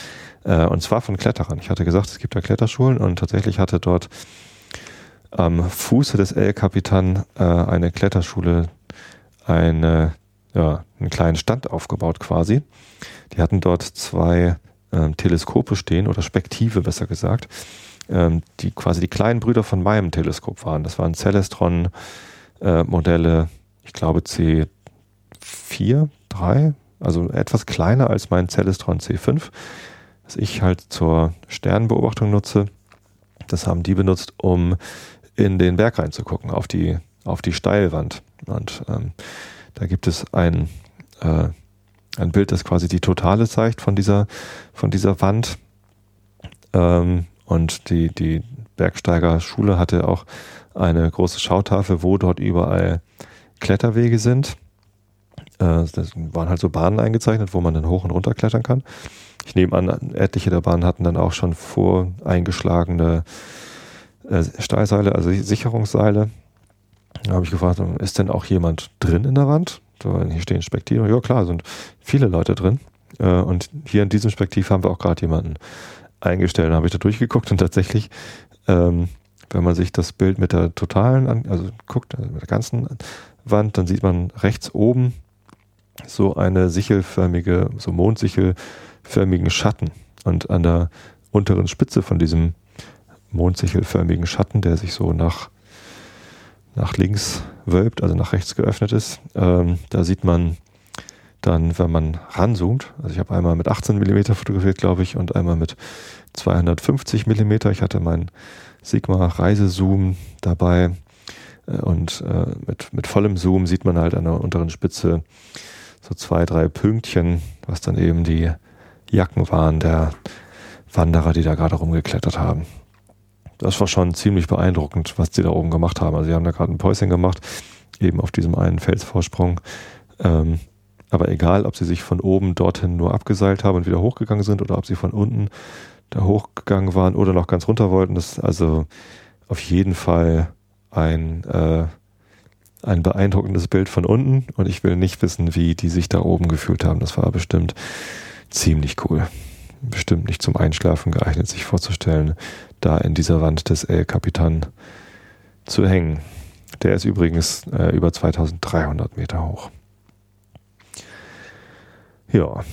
[SPEAKER 1] Äh, und zwar von Kletterern. Ich hatte gesagt, es gibt da Kletterschulen und tatsächlich hatte dort am Fuße des El Capitan äh, eine Kletterschule eine, ja, einen kleinen Stand aufgebaut quasi. Die hatten dort zwei ähm, Teleskope stehen oder Spektive besser gesagt ähm, die quasi die kleinen Brüder von meinem Teleskop waren. Das waren Celestron-Modelle, äh, ich glaube C4, 3, also etwas kleiner als mein Celestron C5, das ich halt zur Sternbeobachtung nutze. Das haben die benutzt, um in den Berg reinzugucken, auf die, auf die Steilwand. Und ähm, da gibt es ein, äh, ein Bild, das quasi die Totale zeigt von dieser, von dieser Wand. Ähm, und die, die Bergsteigerschule hatte auch eine große Schautafel, wo dort überall Kletterwege sind. Äh, das waren halt so Bahnen eingezeichnet, wo man dann hoch und runter klettern kann. Ich nehme an, etliche der Bahnen hatten dann auch schon voreingeschlagene äh, Stahlseile, also Sicherungsseile. Da habe ich gefragt, ist denn auch jemand drin in der Wand? hier stehen Spektive. Ja klar, sind viele Leute drin. Äh, und hier in diesem Spektiv haben wir auch gerade jemanden eingestellt. Habe ich da durchgeguckt und tatsächlich, ähm, wenn man sich das Bild mit der totalen, also guckt, also mit der ganzen Wand, dann sieht man rechts oben so eine sichelförmige, so mondsichelförmigen Schatten. Und an der unteren Spitze von diesem mondsichelförmigen Schatten, der sich so nach, nach links wölbt, also nach rechts geöffnet ist, ähm, da sieht man dann, wenn man ranzoomt, also ich habe einmal mit 18 mm fotografiert, glaube ich, und einmal mit 250 mm. Ich hatte meinen Sigma Reisezoom dabei äh, und äh, mit, mit vollem Zoom sieht man halt an der unteren Spitze so zwei, drei Pünktchen, was dann eben die Jacken waren der Wanderer, die da gerade rumgeklettert haben. Das war schon ziemlich beeindruckend, was die da oben gemacht haben. Also sie haben da gerade ein Päuschen gemacht, eben auf diesem einen Felsvorsprung. Ähm, aber egal, ob sie sich von oben dorthin nur abgeseilt haben und wieder hochgegangen sind oder ob sie von unten da hochgegangen waren oder noch ganz runter wollten, das ist also auf jeden Fall ein, äh, ein beeindruckendes Bild von unten und ich will nicht wissen, wie die sich da oben gefühlt haben. Das war bestimmt ziemlich cool. Bestimmt nicht zum Einschlafen geeignet, sich vorzustellen, da in dieser Wand des El Capitan zu hängen. Der ist übrigens äh, über 2300 Meter hoch. Ja,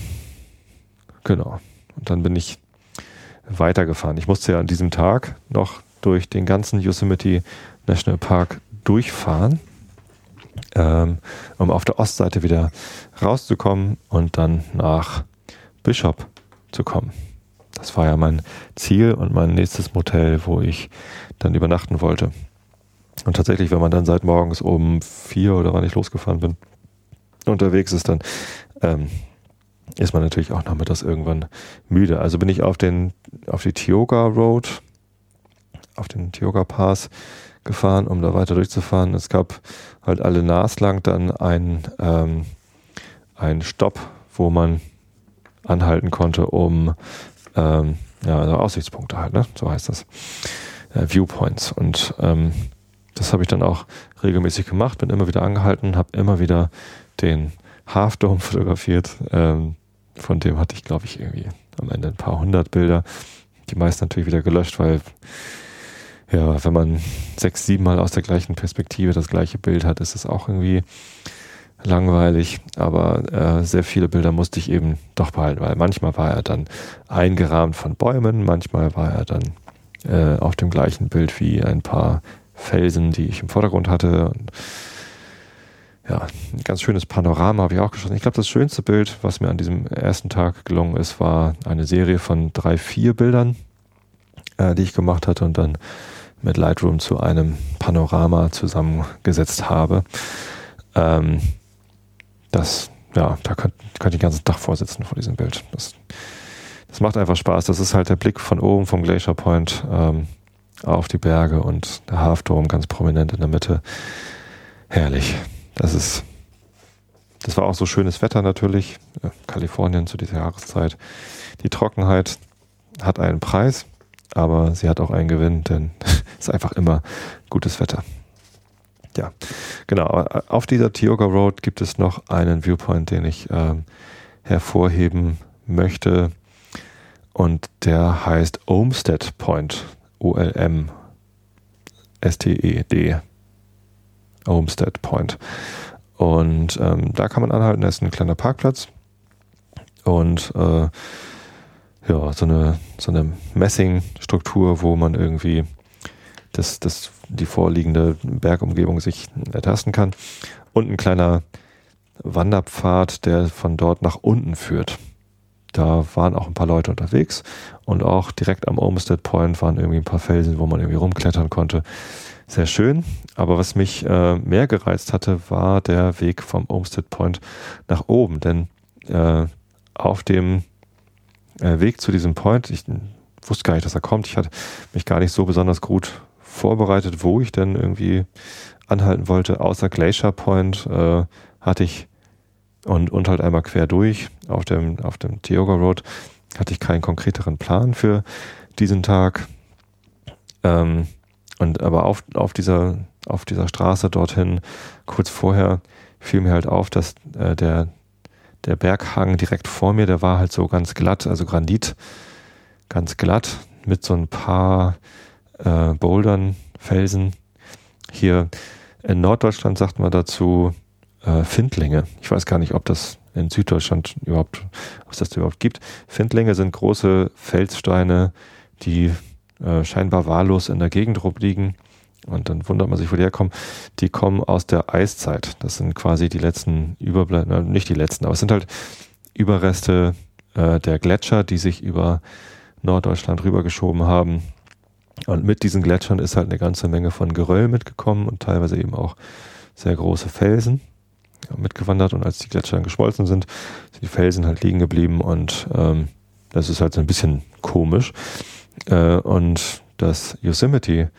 [SPEAKER 1] genau. Und dann bin ich weitergefahren. Ich musste ja an diesem Tag noch durch den ganzen Yosemite National Park durchfahren, ähm, um auf der Ostseite wieder rauszukommen und dann nach Bishop zu kommen. Das war ja mein Ziel und mein nächstes Motel, wo ich dann übernachten wollte. Und tatsächlich, wenn man dann seit morgens um vier oder wann ich losgefahren bin, unterwegs ist, dann ähm, ist man natürlich auch nachmittags irgendwann müde. Also bin ich auf den, auf die Tioga Road, auf den Tioga Pass gefahren, um da weiter durchzufahren. Es gab halt alle naslang dann einen, ähm, einen Stopp, wo man anhalten konnte, um ähm, ja, also Aussichtspunkte halt, ne? So heißt das. Äh, Viewpoints. Und ähm, das habe ich dann auch regelmäßig gemacht, bin immer wieder angehalten, habe immer wieder den Half Dome fotografiert. Ähm, von dem hatte ich, glaube ich, irgendwie am Ende ein paar hundert Bilder. Die meisten natürlich wieder gelöscht, weil ja, wenn man sechs, sieben Mal aus der gleichen Perspektive das gleiche Bild hat, ist es auch irgendwie langweilig. Aber äh, sehr viele Bilder musste ich eben doch behalten, weil manchmal war er dann eingerahmt von Bäumen, manchmal war er dann äh, auf dem gleichen Bild wie ein paar Felsen, die ich im Vordergrund hatte. Und ja, ein ganz schönes Panorama habe ich auch geschossen. Ich glaube, das schönste Bild, was mir an diesem ersten Tag gelungen ist, war eine Serie von drei, vier Bildern, äh, die ich gemacht hatte und dann mit Lightroom zu einem Panorama zusammengesetzt habe. Ähm, das, ja, da könnte könnt ich den ganzen Tag vorsitzen vor diesem Bild. Das, das macht einfach Spaß. Das ist halt der Blick von oben vom Glacier Point ähm, auf die Berge und der Half Dome ganz prominent in der Mitte. Herrlich. Das ist, das war auch so schönes Wetter natürlich. Kalifornien zu dieser Jahreszeit. Die Trockenheit hat einen Preis, aber sie hat auch einen Gewinn, denn es ist einfach immer gutes Wetter. Ja, genau. Auf dieser Tioga Road gibt es noch einen Viewpoint, den ich äh, hervorheben möchte. Und der heißt Olmsted Point. O-L-M S-T-E-D Olmsted Point. Und ähm, da kann man anhalten, da ist ein kleiner Parkplatz und äh, ja, so eine, so eine Messingstruktur, wo man irgendwie das, das, die vorliegende Bergumgebung sich ertasten kann. Und ein kleiner Wanderpfad, der von dort nach unten führt. Da waren auch ein paar Leute unterwegs und auch direkt am Olmsted Point waren irgendwie ein paar Felsen, wo man irgendwie rumklettern konnte sehr schön. Aber was mich äh, mehr gereizt hatte, war der Weg vom Olmsted Point nach oben. Denn äh, auf dem äh, Weg zu diesem Point, ich wusste gar nicht, dass er kommt. Ich hatte mich gar nicht so besonders gut vorbereitet, wo ich denn irgendwie anhalten wollte. Außer Glacier Point äh, hatte ich und, und halt einmal quer durch auf dem, auf dem Tioga Road hatte ich keinen konkreteren Plan für diesen Tag. Ähm, und aber auf, auf dieser, auf dieser Straße dorthin, kurz vorher, fiel mir halt auf, dass äh, der, der Berghang direkt vor mir, der war halt so ganz glatt, also Granit, ganz glatt, mit so ein paar äh, Bouldern, Felsen. Hier in Norddeutschland sagt man dazu äh, Findlinge. Ich weiß gar nicht, ob das in Süddeutschland überhaupt, ob es das überhaupt gibt. Findlinge sind große Felssteine, die äh, scheinbar wahllos in der Gegend rumliegen. Und dann wundert man sich, wo die herkommen. Die kommen aus der Eiszeit. Das sind quasi die letzten Überbleibsel, nicht die letzten, aber es sind halt Überreste äh, der Gletscher, die sich über Norddeutschland rübergeschoben haben. Und mit diesen Gletschern ist halt eine ganze Menge von Geröll mitgekommen und teilweise eben auch sehr große Felsen mitgewandert. Und als die Gletscher dann geschmolzen sind, sind die Felsen halt liegen geblieben und ähm, das ist halt so ein bisschen komisch. Äh, und das Yosemite,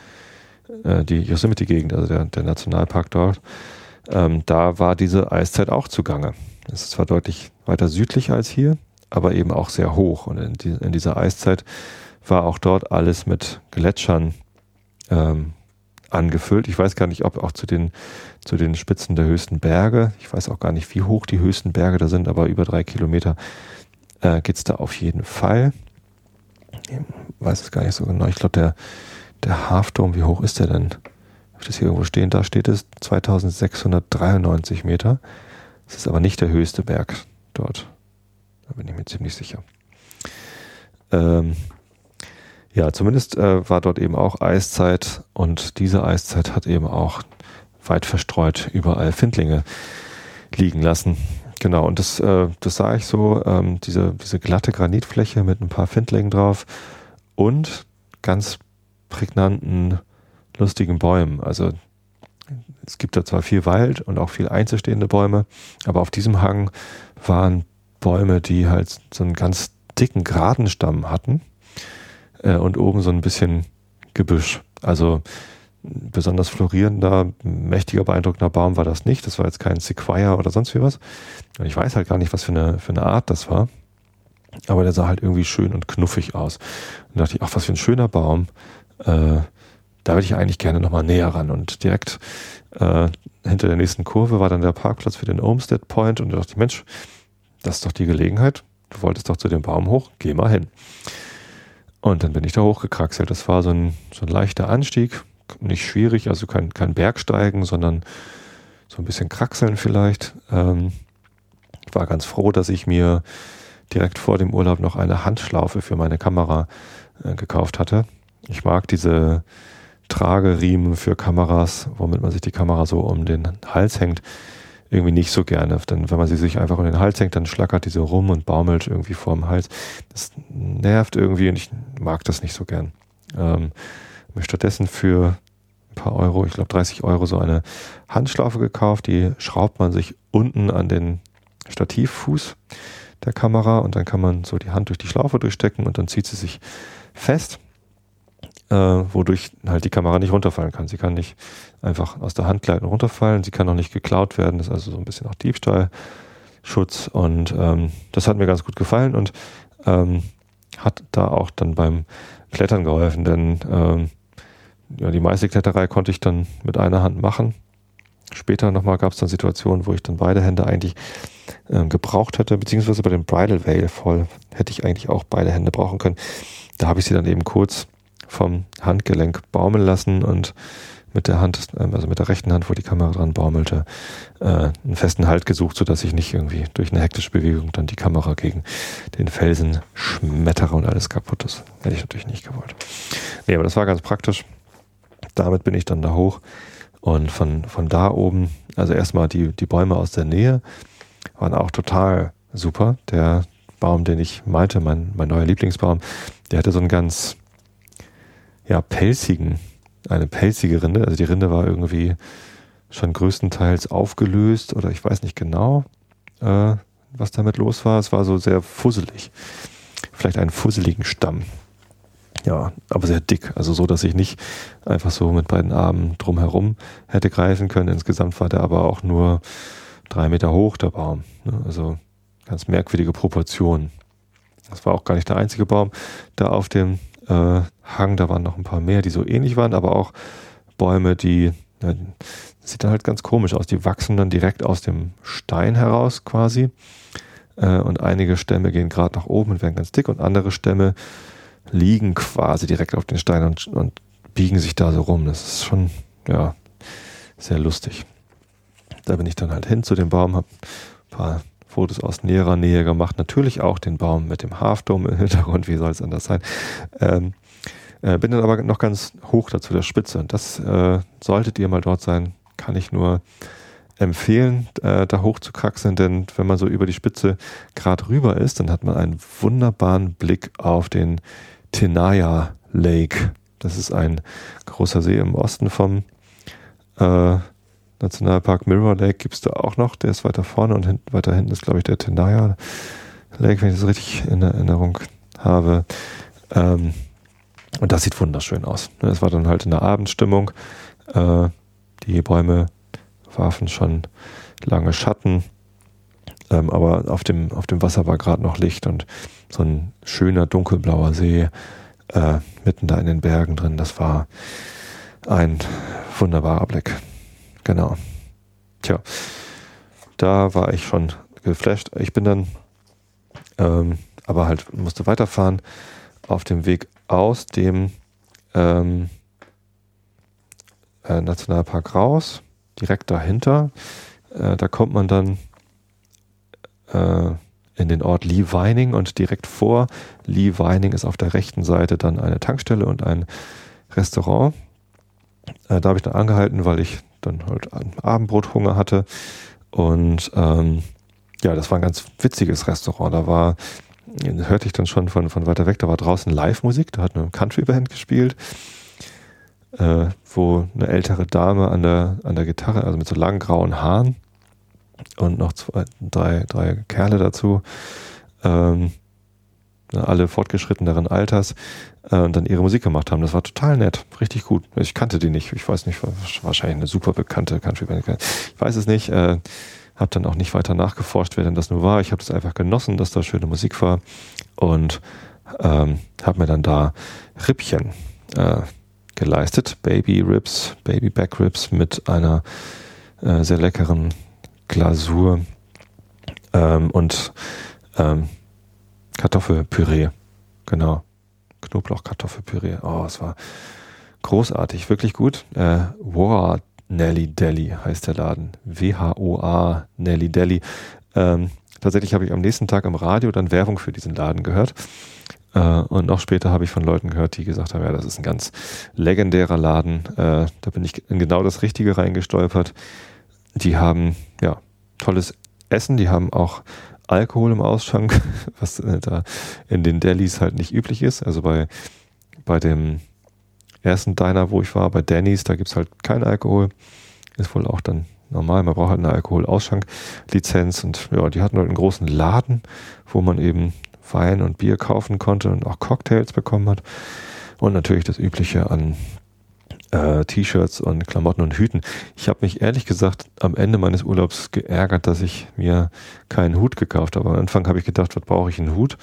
[SPEAKER 1] äh, die Yosemite-Gegend, also der, der, Nationalpark dort, ähm, da war diese Eiszeit auch zugange. Es ist zwar deutlich weiter südlich als hier, aber eben auch sehr hoch. Und in, die, in dieser Eiszeit war auch dort alles mit Gletschern ähm, angefüllt. Ich weiß gar nicht, ob auch zu den, zu den Spitzen der höchsten Berge. Ich weiß auch gar nicht, wie hoch die höchsten Berge da sind, aber über drei Kilometer äh, geht es da auf jeden Fall. Ich weiß es gar nicht so genau. Ich glaube, der, der Hafturm, wie hoch ist der denn? Habe ich das hier irgendwo stehen? Da steht es 2693 Meter. Das ist aber nicht der höchste Berg dort. Da bin ich mir ziemlich sicher. Ähm, ja, zumindest äh, war dort eben auch Eiszeit und diese Eiszeit hat eben auch weit verstreut überall Findlinge liegen lassen. Genau, und das, äh, das sah ich so, ähm, diese, diese glatte Granitfläche mit ein paar Findlingen drauf und ganz prägnanten, lustigen Bäumen. Also es gibt da zwar viel Wald und auch viel einzelstehende Bäume, aber auf diesem Hang waren Bäume, die halt so einen ganz dicken, geraden Stamm hatten äh, und oben so ein bisschen Gebüsch. Also besonders florierender, mächtiger, beeindruckender Baum war das nicht. Das war jetzt kein Sequoia oder sonst wie was. Und ich weiß halt gar nicht, was für eine, für eine Art das war. Aber der sah halt irgendwie schön und knuffig aus. Und dachte ich, ach, was für ein schöner Baum. Äh, da würde ich eigentlich gerne nochmal näher ran. Und direkt äh, hinter der nächsten Kurve war dann der Parkplatz für den Olmsted Point. Und da dachte ich, Mensch, das ist doch die Gelegenheit. Du wolltest doch zu dem Baum hoch, geh mal hin. Und dann bin ich da hochgekraxelt. Das war so ein, so ein leichter Anstieg, nicht schwierig, also kein, kein Bergsteigen, sondern so ein bisschen kraxeln vielleicht. Ähm, ich war ganz froh, dass ich mir direkt vor dem Urlaub noch eine Handschlaufe für meine Kamera äh, gekauft hatte. Ich mag diese Trageriemen für Kameras, womit man sich die Kamera so um den Hals hängt, irgendwie nicht so gerne. Denn wenn man sie sich einfach um den Hals hängt, dann schlackert die so rum und baumelt irgendwie vorm Hals. Das nervt irgendwie und ich mag das nicht so gern. Ähm, mir stattdessen für ein paar Euro, ich glaube 30 Euro, so eine Handschlaufe gekauft. Die schraubt man sich unten an den Stativfuß der Kamera und dann kann man so die Hand durch die Schlaufe durchstecken und dann zieht sie sich fest, äh, wodurch halt die Kamera nicht runterfallen kann. Sie kann nicht einfach aus der Hand gleiten runterfallen, sie kann auch nicht geklaut werden, das ist also so ein bisschen auch Diebstahlschutz und ähm, das hat mir ganz gut gefallen und ähm, hat da auch dann beim Klettern geholfen, denn ähm, ja, die meiste Kletterei konnte ich dann mit einer Hand machen. Später nochmal gab es dann Situationen, wo ich dann beide Hände eigentlich äh, gebraucht hätte, beziehungsweise bei dem Bridal Veil voll hätte ich eigentlich auch beide Hände brauchen können. Da habe ich sie dann eben kurz vom Handgelenk baumeln lassen und mit der Hand, ähm, also mit der rechten Hand, wo die Kamera dran baumelte, äh, einen festen Halt gesucht, sodass ich nicht irgendwie durch eine hektische Bewegung dann die Kamera gegen den Felsen schmettere und alles kaputt ist. Hätte ich natürlich nicht gewollt. Nee, aber das war ganz praktisch damit bin ich dann da hoch. Und von, von da oben, also erstmal die, die Bäume aus der Nähe waren auch total super. Der Baum, den ich meinte, mein, mein neuer Lieblingsbaum, der hatte so einen ganz, ja, pelzigen, eine pelzige Rinde. Also die Rinde war irgendwie schon größtenteils aufgelöst oder ich weiß nicht genau, äh, was damit los war. Es war so sehr fusselig. Vielleicht einen fusseligen Stamm ja, aber sehr dick. Also so, dass ich nicht einfach so mit beiden Armen drumherum hätte greifen können. Insgesamt war der aber auch nur drei Meter hoch, der Baum. Ne? Also ganz merkwürdige Proportionen. Das war auch gar nicht der einzige Baum da auf dem äh, Hang. Da waren noch ein paar mehr, die so ähnlich waren, aber auch Bäume, die ja, sieht dann halt ganz komisch aus. Die wachsen dann direkt aus dem Stein heraus quasi. Äh, und einige Stämme gehen gerade nach oben und werden ganz dick und andere Stämme liegen quasi direkt auf den Steinen und, und biegen sich da so rum. Das ist schon, ja, sehr lustig. Da bin ich dann halt hin zu dem Baum, habe ein paar Fotos aus näherer Nähe gemacht. Natürlich auch den Baum mit dem Halfdome im Hintergrund, wie soll es anders sein. Ähm, äh, bin dann aber noch ganz hoch dazu der Spitze. Und das äh, solltet ihr mal dort sein, kann ich nur empfehlen, äh, da hoch zu kraxeln, denn wenn man so über die Spitze gerade rüber ist, dann hat man einen wunderbaren Blick auf den Tenaya Lake. Das ist ein großer See im Osten vom äh, Nationalpark Mirror Lake. Gibt es da auch noch. Der ist weiter vorne und hin, weiter hinten ist, glaube ich, der Tenaya Lake, wenn ich das richtig in Erinnerung habe. Ähm, und das sieht wunderschön aus. Es war dann halt in der Abendstimmung. Äh, die Bäume warfen schon lange Schatten. Ähm, aber auf dem, auf dem Wasser war gerade noch Licht und so ein schöner dunkelblauer See äh, mitten da in den Bergen drin. Das war ein wunderbarer Blick. Genau. Tja, da war ich schon geflasht. Ich bin dann ähm, aber halt musste weiterfahren auf dem Weg aus dem ähm, äh, Nationalpark raus, direkt dahinter. Äh, da kommt man dann äh, in den Ort Lee Vining und direkt vor Lee Vining ist auf der rechten Seite dann eine Tankstelle und ein Restaurant. Äh, da habe ich dann angehalten, weil ich dann halt Abendbrothunger hatte. Und ähm, ja, das war ein ganz witziges Restaurant. Da war, hörte ich dann schon von, von weiter weg, da war draußen Live-Musik, da hat eine Country-Band gespielt, äh, wo eine ältere Dame an der, an der Gitarre, also mit so langen grauen Haaren und noch zwei, drei, drei Kerle dazu, ähm, alle fortgeschritteneren Alters, äh, und dann ihre Musik gemacht haben. Das war total nett, richtig gut. Ich kannte die nicht, ich weiß nicht, wahrscheinlich eine super bekannte Country-Band. Ich weiß es nicht. Äh, habe dann auch nicht weiter nachgeforscht, wer denn das nur war. Ich habe das einfach genossen, dass da schöne Musik war und ähm, habe mir dann da Rippchen äh, geleistet. Baby Ribs, Baby Back Ribs mit einer äh, sehr leckeren Glasur ähm, und ähm, Kartoffelpüree. Genau. Knoblauch-Kartoffelpüree. Oh, es war großartig, wirklich gut. Äh, wow, Nelly Deli heißt der Laden. W-H-O-A Nelly Deli. Ähm, tatsächlich habe ich am nächsten Tag am Radio dann Werbung für diesen Laden gehört. Äh, und noch später habe ich von Leuten gehört, die gesagt haben, ja, das ist ein ganz legendärer Laden. Äh, da bin ich in genau das Richtige reingestolpert. Die haben, tolles Essen. Die haben auch Alkohol im Ausschank, was äh, da in den Delis halt nicht üblich ist. Also bei, bei dem ersten Diner, wo ich war, bei Danny's, da gibt es halt keinen Alkohol. Ist wohl auch dann normal. Man braucht halt eine Alkoholausschank-Lizenz und ja, die hatten halt einen großen Laden, wo man eben Wein und Bier kaufen konnte und auch Cocktails bekommen hat. Und natürlich das Übliche an äh, T-Shirts und Klamotten und Hüten. Ich habe mich ehrlich gesagt am Ende meines Urlaubs geärgert, dass ich mir keinen Hut gekauft habe. Am Anfang habe ich gedacht, was brauche ich einen Hut?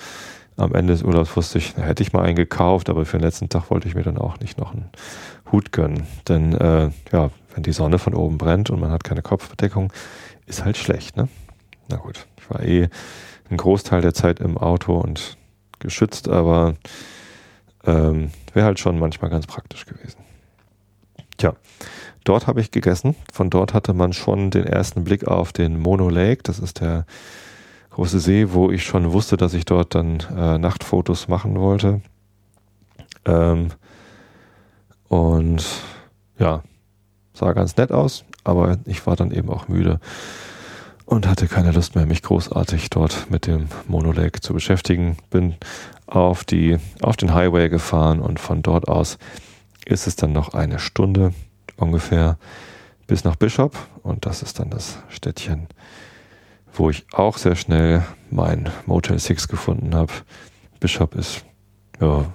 [SPEAKER 1] am Ende des Urlaubs wusste ich, hätte ich mal einen gekauft, aber für den letzten Tag wollte ich mir dann auch nicht noch einen Hut gönnen. Denn äh, ja, wenn die Sonne von oben brennt und man hat keine Kopfbedeckung, ist halt schlecht, ne? Na gut, ich war eh einen Großteil der Zeit im Auto und geschützt, aber ähm, wäre halt schon manchmal ganz praktisch gewesen. Tja, dort habe ich gegessen. Von dort hatte man schon den ersten Blick auf den Mono Lake. Das ist der große See, wo ich schon wusste, dass ich dort dann äh, Nachtfotos machen wollte. Ähm, und ja, sah ganz nett aus, aber ich war dann eben auch müde und hatte keine Lust mehr, mich großartig dort mit dem Monolake zu beschäftigen. Bin auf, die, auf den Highway gefahren und von dort aus ist es dann noch eine Stunde ungefähr bis nach Bishop und das ist dann das Städtchen wo ich auch sehr schnell mein Motel 6 gefunden habe. Bishop ist, ja,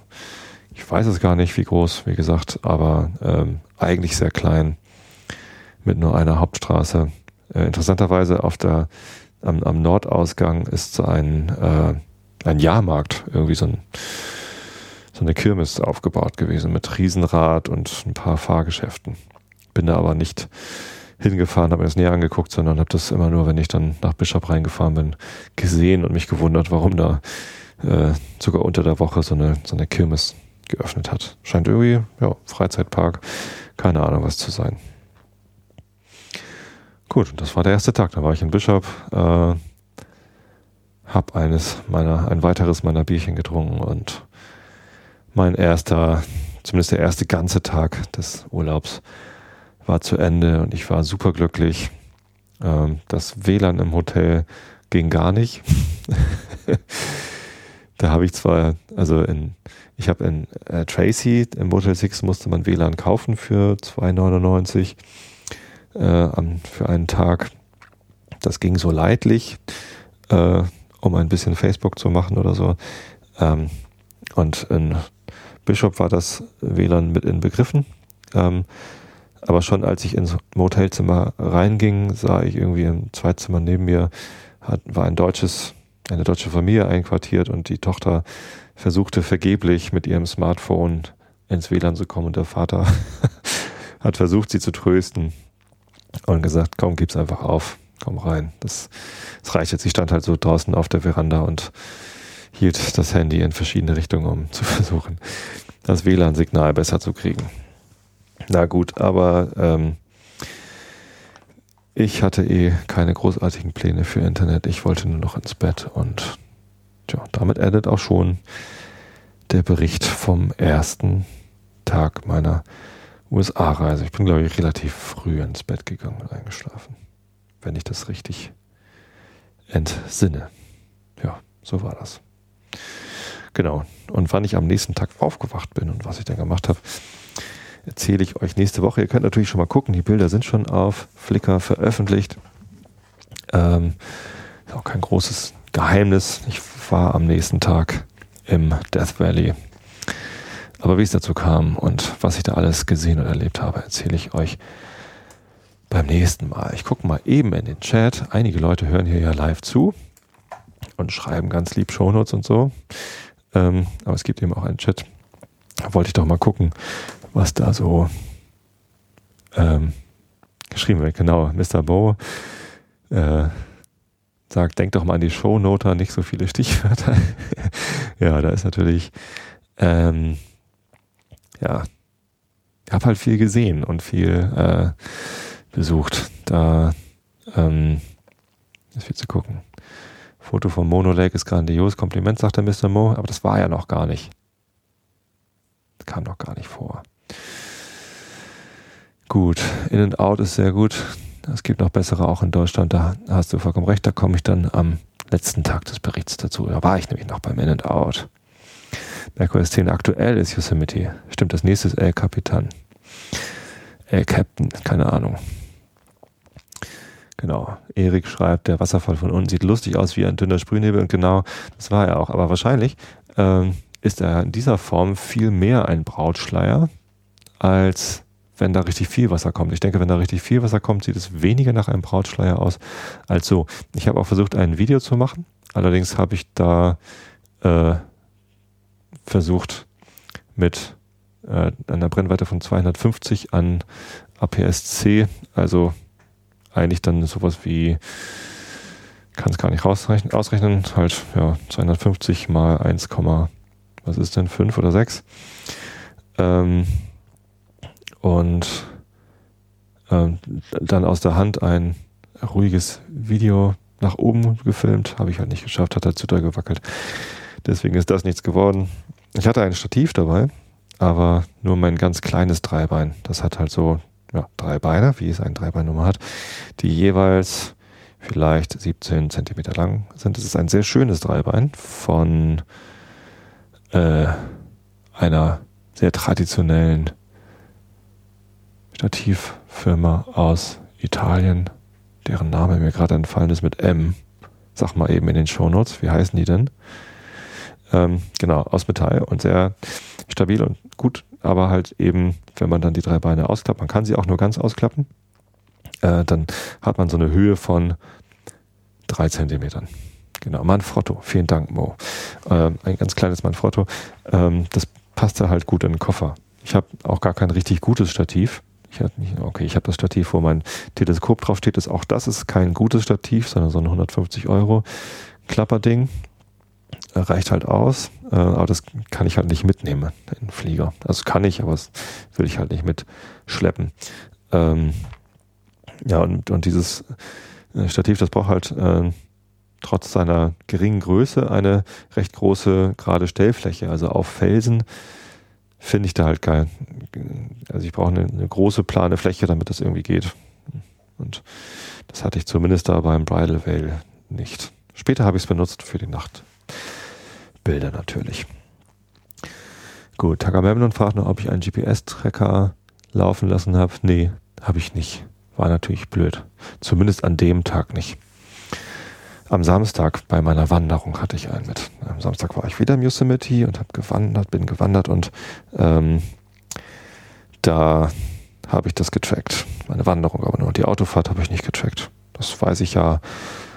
[SPEAKER 1] ich weiß es gar nicht, wie groß, wie gesagt, aber ähm, eigentlich sehr klein mit nur einer Hauptstraße. Äh, interessanterweise auf der am, am Nordausgang ist ein, äh, ein Jahrmarkt, irgendwie so, ein, so eine Kirmes aufgebaut gewesen mit Riesenrad und ein paar Fahrgeschäften. Bin da aber nicht hingefahren, habe mir das näher angeguckt, sondern habe das immer nur, wenn ich dann nach Bishop reingefahren bin, gesehen und mich gewundert, warum da äh, sogar unter der Woche so eine, so eine Kirmes geöffnet hat. Scheint irgendwie, ja, Freizeitpark, keine Ahnung was zu sein. Gut, das war der erste Tag. Da war ich in Bishop, äh, hab eines meiner, ein weiteres meiner Bierchen getrunken und mein erster, zumindest der erste ganze Tag des Urlaubs war zu Ende und ich war superglücklich. Ähm, das WLAN im Hotel ging gar nicht. da habe ich zwar, also in, ich habe in äh, Tracy, im Motel 6 musste man WLAN kaufen für 2,99 äh, für einen Tag. Das ging so leidlich, äh, um ein bisschen Facebook zu machen oder so. Ähm, und in Bishop war das WLAN mit inbegriffen. Ähm, aber schon als ich ins Motelzimmer reinging, sah ich irgendwie im Zweizimmer neben mir hat, war ein deutsches, eine deutsche Familie einquartiert und die Tochter versuchte vergeblich mit ihrem Smartphone ins WLAN zu kommen und der Vater hat versucht, sie zu trösten und gesagt, komm, gib's einfach auf, komm rein. Das, das reicht jetzt. Ich stand halt so draußen auf der Veranda und hielt das Handy in verschiedene Richtungen, um zu versuchen, das WLAN-Signal besser zu kriegen. Na gut, aber ähm, ich hatte eh keine großartigen Pläne für Internet. Ich wollte nur noch ins Bett und tja, damit endet auch schon der Bericht vom ersten Tag meiner USA-Reise. Ich bin, glaube ich, relativ früh ins Bett gegangen und eingeschlafen, wenn ich das richtig entsinne. Ja, so war das. Genau. Und wann ich am nächsten Tag aufgewacht bin und was ich dann gemacht habe, erzähle ich euch nächste Woche. Ihr könnt natürlich schon mal gucken, die Bilder sind schon auf Flickr veröffentlicht. Ähm, ist auch kein großes Geheimnis. Ich war am nächsten Tag im Death Valley. Aber wie es dazu kam und was ich da alles gesehen und erlebt habe, erzähle ich euch beim nächsten Mal. Ich gucke mal eben in den Chat. Einige Leute hören hier ja live zu und schreiben ganz lieb Shownotes und so. Ähm, aber es gibt eben auch einen Chat. Da wollte ich doch mal gucken, was da so ähm, geschrieben wird. Genau, Mr. Bo äh, sagt, denk doch mal an die Shownoter, nicht so viele Stichwörter. ja, da ist natürlich, ähm, ja, ich habe halt viel gesehen und viel äh, besucht. Da ähm, ist viel zu gucken. Foto vom Mono Lake ist grandios. Kompliment, sagt der Mr. Mo, aber das war ja noch gar nicht. Das kam noch gar nicht vor. Gut, In and Out ist sehr gut. Es gibt noch bessere auch in Deutschland. Da hast du vollkommen recht. Da komme ich dann am letzten Tag des Berichts dazu. Da war ich nämlich noch beim In and Out. macOS 10 aktuell ist Yosemite. Stimmt, das nächste ist El Capitan. El Captain, keine Ahnung. Genau. Erik schreibt, der Wasserfall von unten sieht lustig aus wie ein dünner Sprühnebel. Und genau, das war er auch. Aber wahrscheinlich ähm, ist er in dieser Form viel mehr ein Brautschleier, als wenn da richtig viel Wasser kommt. Ich denke, wenn da richtig viel Wasser kommt, sieht es weniger nach einem Brautschleier aus als so. Ich habe auch versucht, ein Video zu machen. Allerdings habe ich da äh, versucht, mit äh, einer Brennweite von 250 an APS-C, also eigentlich dann sowas wie, kann es gar nicht rausrechnen, ausrechnen, halt ja 250 mal 1, was ist denn 5 oder 6. Ähm, und ähm, dann aus der Hand ein ruhiges Video nach oben gefilmt, habe ich halt nicht geschafft, hat halt zu doll gewackelt. Deswegen ist das nichts geworden. Ich hatte ein Stativ dabei, aber nur mein ganz kleines Dreibein. Das hat halt so ja, drei Beine, wie es ein Dreibeinnummer hat, die jeweils vielleicht 17 Zentimeter lang sind. Es ist ein sehr schönes Dreibein von äh, einer sehr traditionellen Stativfirma aus Italien, deren Name mir gerade entfallen ist mit M. Sag mal eben in den Shownotes, wie heißen die denn? Ähm, genau, aus Metall und sehr stabil und gut aber halt eben, wenn man dann die drei Beine ausklappt, man kann sie auch nur ganz ausklappen, äh, dann hat man so eine Höhe von drei Zentimetern. Genau, Manfrotto, vielen Dank, Mo. Ähm, ein ganz kleines Manfrotto. Ähm, das passte halt gut in den Koffer. Ich habe auch gar kein richtig gutes Stativ. Ich hatte nicht, okay, ich habe das Stativ, wo mein Teleskop draufsteht, ist auch das ist kein gutes Stativ, sondern so ein 150 Euro Klapperding reicht halt aus, äh, aber das kann ich halt nicht mitnehmen in den Flieger. Also kann ich, aber das will ich halt nicht mitschleppen. Ähm, ja, und, und dieses äh, Stativ, das braucht halt äh, trotz seiner geringen Größe eine recht große gerade Stellfläche. Also auf Felsen finde ich da halt geil. Also ich brauche eine, eine, große plane Fläche, damit das irgendwie geht. Und das hatte ich zumindest da beim Bridal Veil nicht. Später habe ich es benutzt für die Nacht. Bilder natürlich. Gut, Tagamemnon fragt noch, ob ich einen GPS-Tracker laufen lassen habe. Nee, habe ich nicht. War natürlich blöd. Zumindest an dem Tag nicht. Am Samstag bei meiner Wanderung hatte ich einen mit. Am Samstag war ich wieder im Yosemite und habe gewandert, bin gewandert und ähm, da habe ich das getrackt. Meine Wanderung aber nur. Die Autofahrt habe ich nicht getrackt. Das weiß ich ja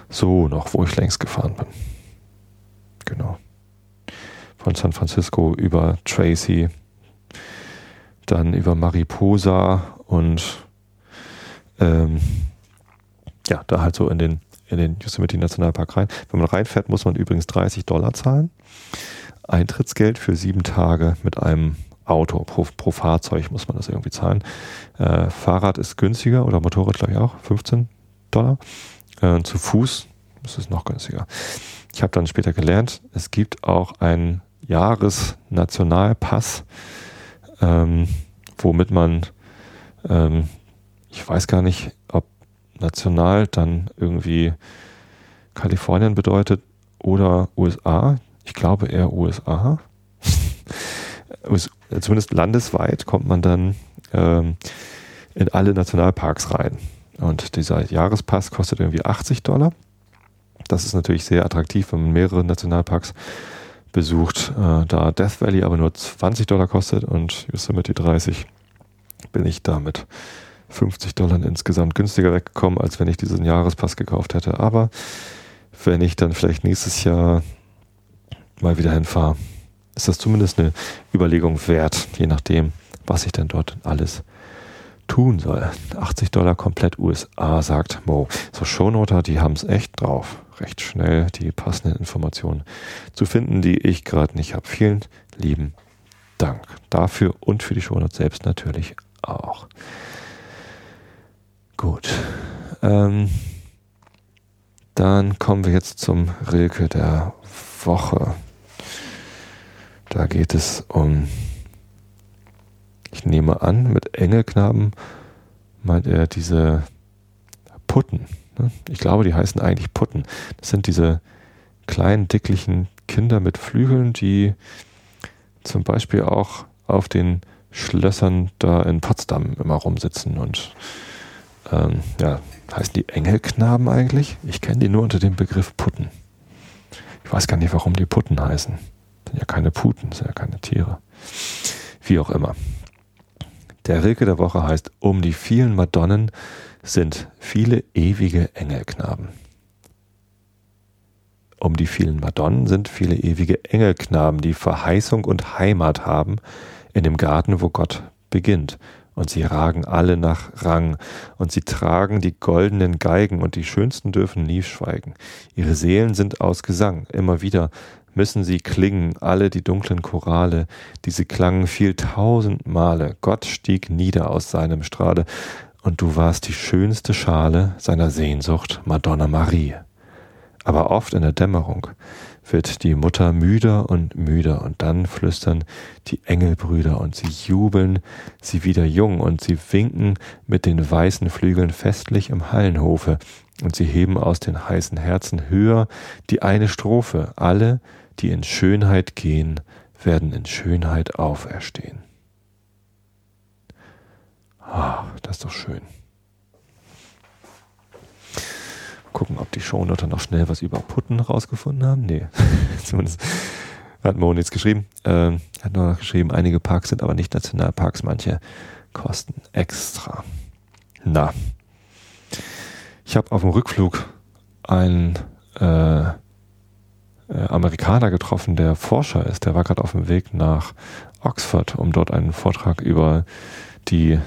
[SPEAKER 1] so noch, wo ich längst gefahren bin. Genau von San Francisco über Tracy, dann über Mariposa und ähm, ja, da halt so in den, in den Yosemite Nationalpark rein. Wenn man reinfährt, muss man übrigens 30 Dollar zahlen. Eintrittsgeld für sieben Tage mit einem Auto. Pro, pro Fahrzeug muss man das irgendwie zahlen. Äh, Fahrrad ist günstiger oder Motorrad, glaube ich, auch. 15 Dollar. Äh, zu Fuß ist es noch günstiger. Ich habe dann später gelernt, es gibt auch einen Jahresnationalpass, ähm, womit man, ähm, ich weiß gar nicht, ob national dann irgendwie Kalifornien bedeutet oder USA. Ich glaube eher USA. Zumindest landesweit kommt man dann ähm, in alle Nationalparks rein. Und dieser Jahrespass kostet irgendwie 80 Dollar. Das ist natürlich sehr attraktiv, wenn man mehrere Nationalparks besucht. Äh, da Death Valley aber nur 20 Dollar kostet und Yosemite 30, bin ich damit 50 Dollar insgesamt günstiger weggekommen, als wenn ich diesen Jahrespass gekauft hätte. Aber wenn ich dann vielleicht nächstes Jahr mal wieder hinfahre, ist das zumindest eine Überlegung wert, je nachdem, was ich dann dort alles tun soll. 80 Dollar komplett USA, sagt Mo. So Shownoter, die haben es echt drauf, recht schnell die passenden Informationen zu finden, die ich gerade nicht habe. Vielen lieben Dank dafür und für die Shownotes selbst natürlich auch. Gut. Ähm, dann kommen wir jetzt zum Rilke der Woche. Da geht es um ich nehme an, mit Engelknaben meint er diese Putten. Ne? Ich glaube, die heißen eigentlich Putten. Das sind diese kleinen, dicklichen Kinder mit Flügeln, die zum Beispiel auch auf den Schlössern da in Potsdam immer rumsitzen und ähm, ja, heißen die Engelknaben eigentlich? Ich kenne die nur unter dem Begriff Putten. Ich weiß gar nicht, warum die Putten heißen. Das sind ja keine Puten, das sind ja keine Tiere. Wie auch immer. Der Rilke der Woche heißt Um die vielen Madonnen sind viele ewige Engelknaben. Um die vielen Madonnen sind viele ewige Engelknaben, die Verheißung und Heimat haben in dem Garten, wo Gott beginnt. Und sie ragen alle nach Rang, und sie tragen die goldenen Geigen, und die Schönsten dürfen nie schweigen. Ihre Seelen sind aus Gesang, immer wieder müssen sie klingen, alle die dunklen Chorale, diese klangen viel tausend Male. Gott stieg nieder aus seinem Strahle, und du warst die schönste Schale seiner Sehnsucht, Madonna Marie. Aber oft in der Dämmerung wird die Mutter müder und müder, und dann flüstern die Engelbrüder, und sie jubeln sie wieder jung, und sie winken mit den weißen Flügeln festlich im Hallenhofe, und sie heben aus den heißen Herzen höher die eine Strophe, alle, die in Schönheit gehen, werden in Schönheit auferstehen. Ah, das ist doch schön. Gucken, ob die Shownoter noch schnell was über Putten rausgefunden haben. Nee, zumindest hat Mo nichts geschrieben. Ähm, hat nur noch geschrieben, einige Parks sind aber nicht Nationalparks, manche kosten extra. Na, ich habe auf dem Rückflug einen äh, äh, Amerikaner getroffen, der Forscher ist. Der war gerade auf dem Weg nach Oxford, um dort einen Vortrag über die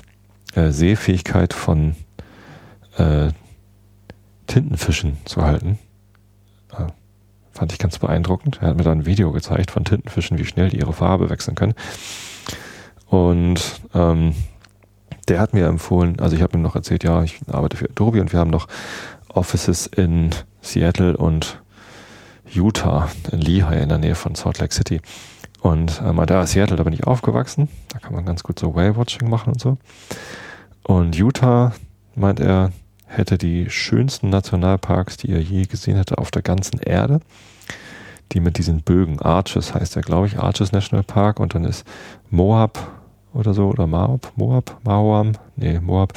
[SPEAKER 1] äh, Sehfähigkeit von äh, Tintenfischen zu halten. Äh, fand ich ganz beeindruckend. Er hat mir da ein Video gezeigt von Tintenfischen, wie schnell die ihre Farbe wechseln können. Und ähm, der hat mir empfohlen, also ich habe ihm noch erzählt, ja, ich arbeite für Adobe und wir haben noch Offices in Seattle und Utah, in Lehigh in der Nähe von Salt Lake City. Und ähm, da ist Seattle, da bin ich aufgewachsen. Da kann man ganz gut so Whale-Watching machen und so. Und Utah, meint er, hätte die schönsten Nationalparks, die er je gesehen hätte auf der ganzen Erde. Die mit diesen Bögen, Arches heißt er, glaube ich, Arches National Park. Und dann ist Moab oder so, oder Moab, Moab, Maoam, nee, Moab,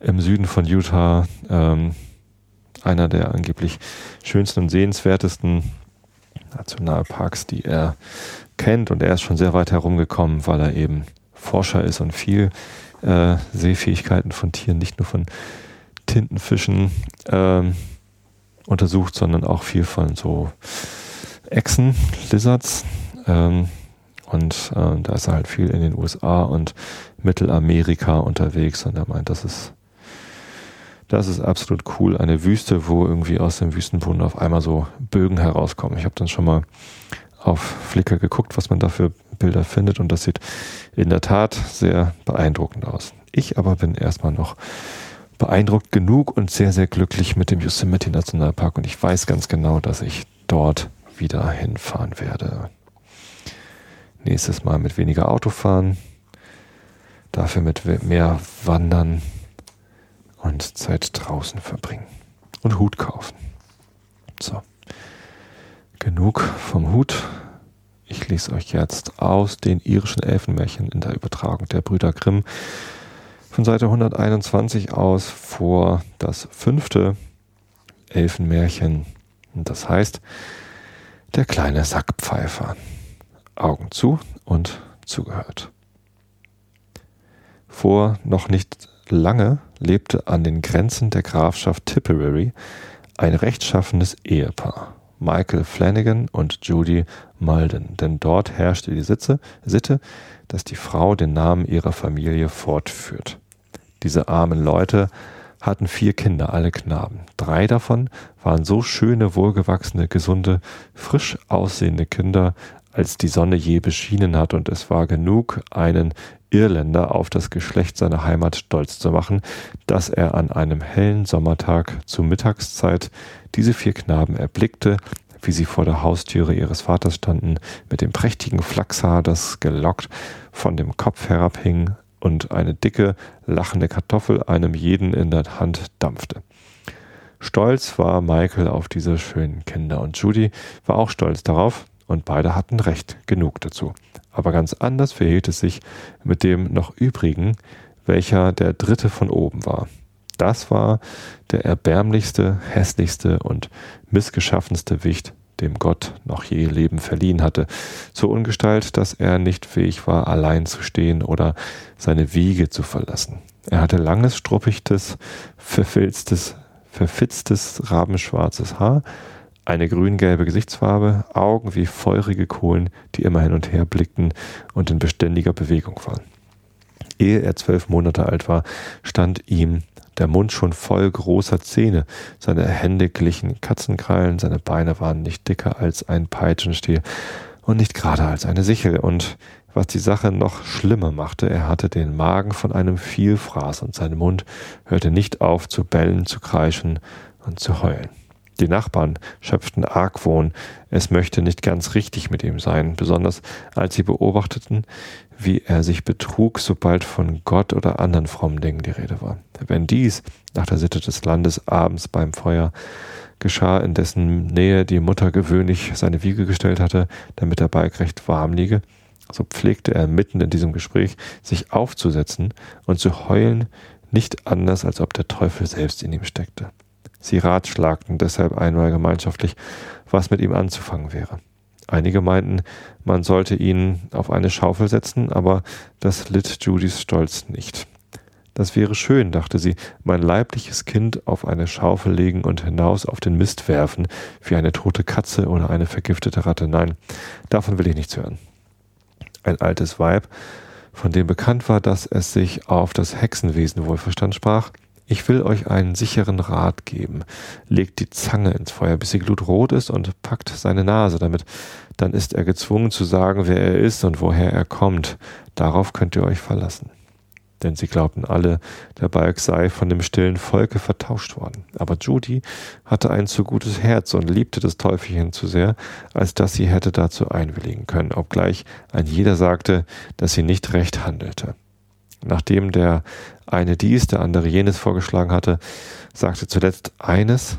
[SPEAKER 1] im Süden von Utah, ähm, einer der angeblich schönsten und sehenswertesten Nationalparks, die er kennt. Und er ist schon sehr weit herumgekommen, weil er eben Forscher ist und viel äh, Sehfähigkeiten von Tieren, nicht nur von Tintenfischen äh, untersucht, sondern auch viel von so Echsen, Lizards. Ähm, und äh, da ist er halt viel in den USA und Mittelamerika unterwegs und er meint, das ist, das ist absolut cool. Eine Wüste, wo irgendwie aus dem Wüstenboden auf einmal so Bögen herauskommen. Ich habe dann schon mal auf Flickr geguckt, was man da für Bilder findet und das sieht in der Tat sehr beeindruckend aus. Ich aber bin erstmal noch beeindruckt genug und sehr, sehr glücklich mit dem Yosemite Nationalpark und ich weiß ganz genau, dass ich dort wieder hinfahren werde. Nächstes Mal mit weniger Autofahren, dafür mit mehr Wandern und Zeit draußen verbringen und Hut kaufen. So, genug vom Hut. Ich lese euch jetzt aus den irischen Elfenmärchen in der Übertragung der Brüder Grimm von Seite 121 aus vor das fünfte Elfenmärchen. Und das heißt, der kleine Sackpfeifer. Augen zu und zugehört. Vor noch nicht lange lebte an den Grenzen der Grafschaft Tipperary ein rechtschaffenes Ehepaar, Michael Flanagan und Judy Malden, denn dort herrschte die Sitze, Sitte, dass die Frau den Namen ihrer Familie fortführt. Diese armen Leute hatten vier Kinder, alle Knaben. Drei davon waren so schöne, wohlgewachsene, gesunde, frisch aussehende Kinder, als die Sonne je beschienen hat, und es war genug, einen Irländer auf das Geschlecht seiner Heimat stolz zu machen, dass er an einem hellen Sommertag zur Mittagszeit diese vier Knaben erblickte, wie sie vor der Haustüre ihres Vaters standen, mit dem prächtigen Flachshaar, das gelockt von dem Kopf herabhing, und eine dicke, lachende Kartoffel einem jeden in der Hand dampfte. Stolz war Michael auf diese schönen Kinder und Judy war auch stolz darauf und beide hatten recht genug dazu. Aber ganz anders verhielt es sich mit dem noch übrigen, welcher der dritte von oben war. Das war der erbärmlichste, hässlichste und missgeschaffenste Wicht dem Gott noch je Leben verliehen hatte, so ungestalt, dass er nicht fähig war, allein zu stehen oder seine Wiege zu verlassen. Er hatte langes, struppichtes, verfilztes, verfitztes, rabenschwarzes Haar, eine grün-gelbe Gesichtsfarbe, Augen wie feurige Kohlen, die immer hin und her blickten und in beständiger Bewegung waren. Ehe er zwölf Monate alt war, stand ihm der Mund schon voll großer Zähne, seine Hände glichen Katzenkrallen, seine Beine waren nicht dicker als ein Peitschenstiel und nicht gerade als eine Sichel, und was die Sache noch schlimmer machte, er hatte den Magen von einem Vielfraß und sein Mund hörte nicht auf zu bellen, zu kreischen und zu heulen. Die Nachbarn schöpften Argwohn, es möchte nicht ganz richtig mit ihm sein, besonders als sie beobachteten, wie er sich betrug, sobald von Gott oder anderen frommen Dingen die Rede war. Wenn dies nach der Sitte des Landes abends beim Feuer geschah, in dessen Nähe die Mutter gewöhnlich seine Wiege gestellt hatte, damit der Balk recht warm liege, so pflegte er mitten in diesem Gespräch sich aufzusetzen und zu heulen, nicht anders, als ob der Teufel selbst in ihm steckte. Sie ratschlagten deshalb einmal gemeinschaftlich, was mit ihm anzufangen wäre. Einige meinten, man sollte ihn auf eine Schaufel setzen, aber das litt Judys Stolz nicht. Das wäre schön, dachte sie, mein leibliches Kind auf eine Schaufel legen und hinaus auf den Mist werfen, wie eine tote Katze oder eine vergiftete Ratte. Nein, davon will ich nichts hören. Ein altes Weib, von dem bekannt war, dass es sich auf das Hexenwesen wohlverstand, sprach, ich will euch einen sicheren Rat geben. Legt die Zange ins Feuer, bis sie glutrot ist und packt seine Nase damit. Dann ist er gezwungen zu sagen, wer er ist und woher er kommt. Darauf könnt ihr euch verlassen. Denn sie glaubten alle, der Balk sei von dem stillen Volke vertauscht worden. Aber Judy hatte ein zu gutes Herz und liebte das Teufelchen zu sehr, als dass sie hätte dazu einwilligen können, obgleich ein jeder sagte, dass sie nicht recht handelte. Nachdem der eine dies, der andere jenes vorgeschlagen hatte, sagte zuletzt eines,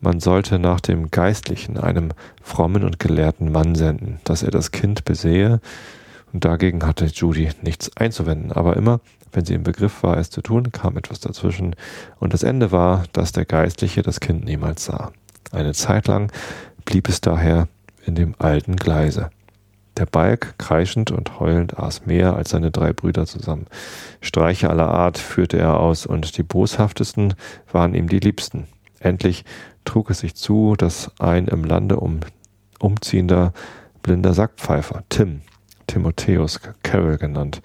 [SPEAKER 1] man sollte nach dem Geistlichen, einem frommen und gelehrten Mann senden, dass er das Kind besehe, und dagegen hatte Judy nichts einzuwenden, aber immer, wenn sie im Begriff war, es zu tun, kam etwas dazwischen, und das Ende war, dass der Geistliche das Kind niemals sah. Eine Zeit lang blieb es daher in dem alten Gleise. Der Balk, kreischend und heulend, aß mehr als seine drei Brüder zusammen. Streiche aller Art führte er aus, und die boshaftesten waren ihm die liebsten. Endlich trug es sich zu, dass ein im Lande um, umziehender blinder Sackpfeifer, Tim, Timotheus Carroll genannt,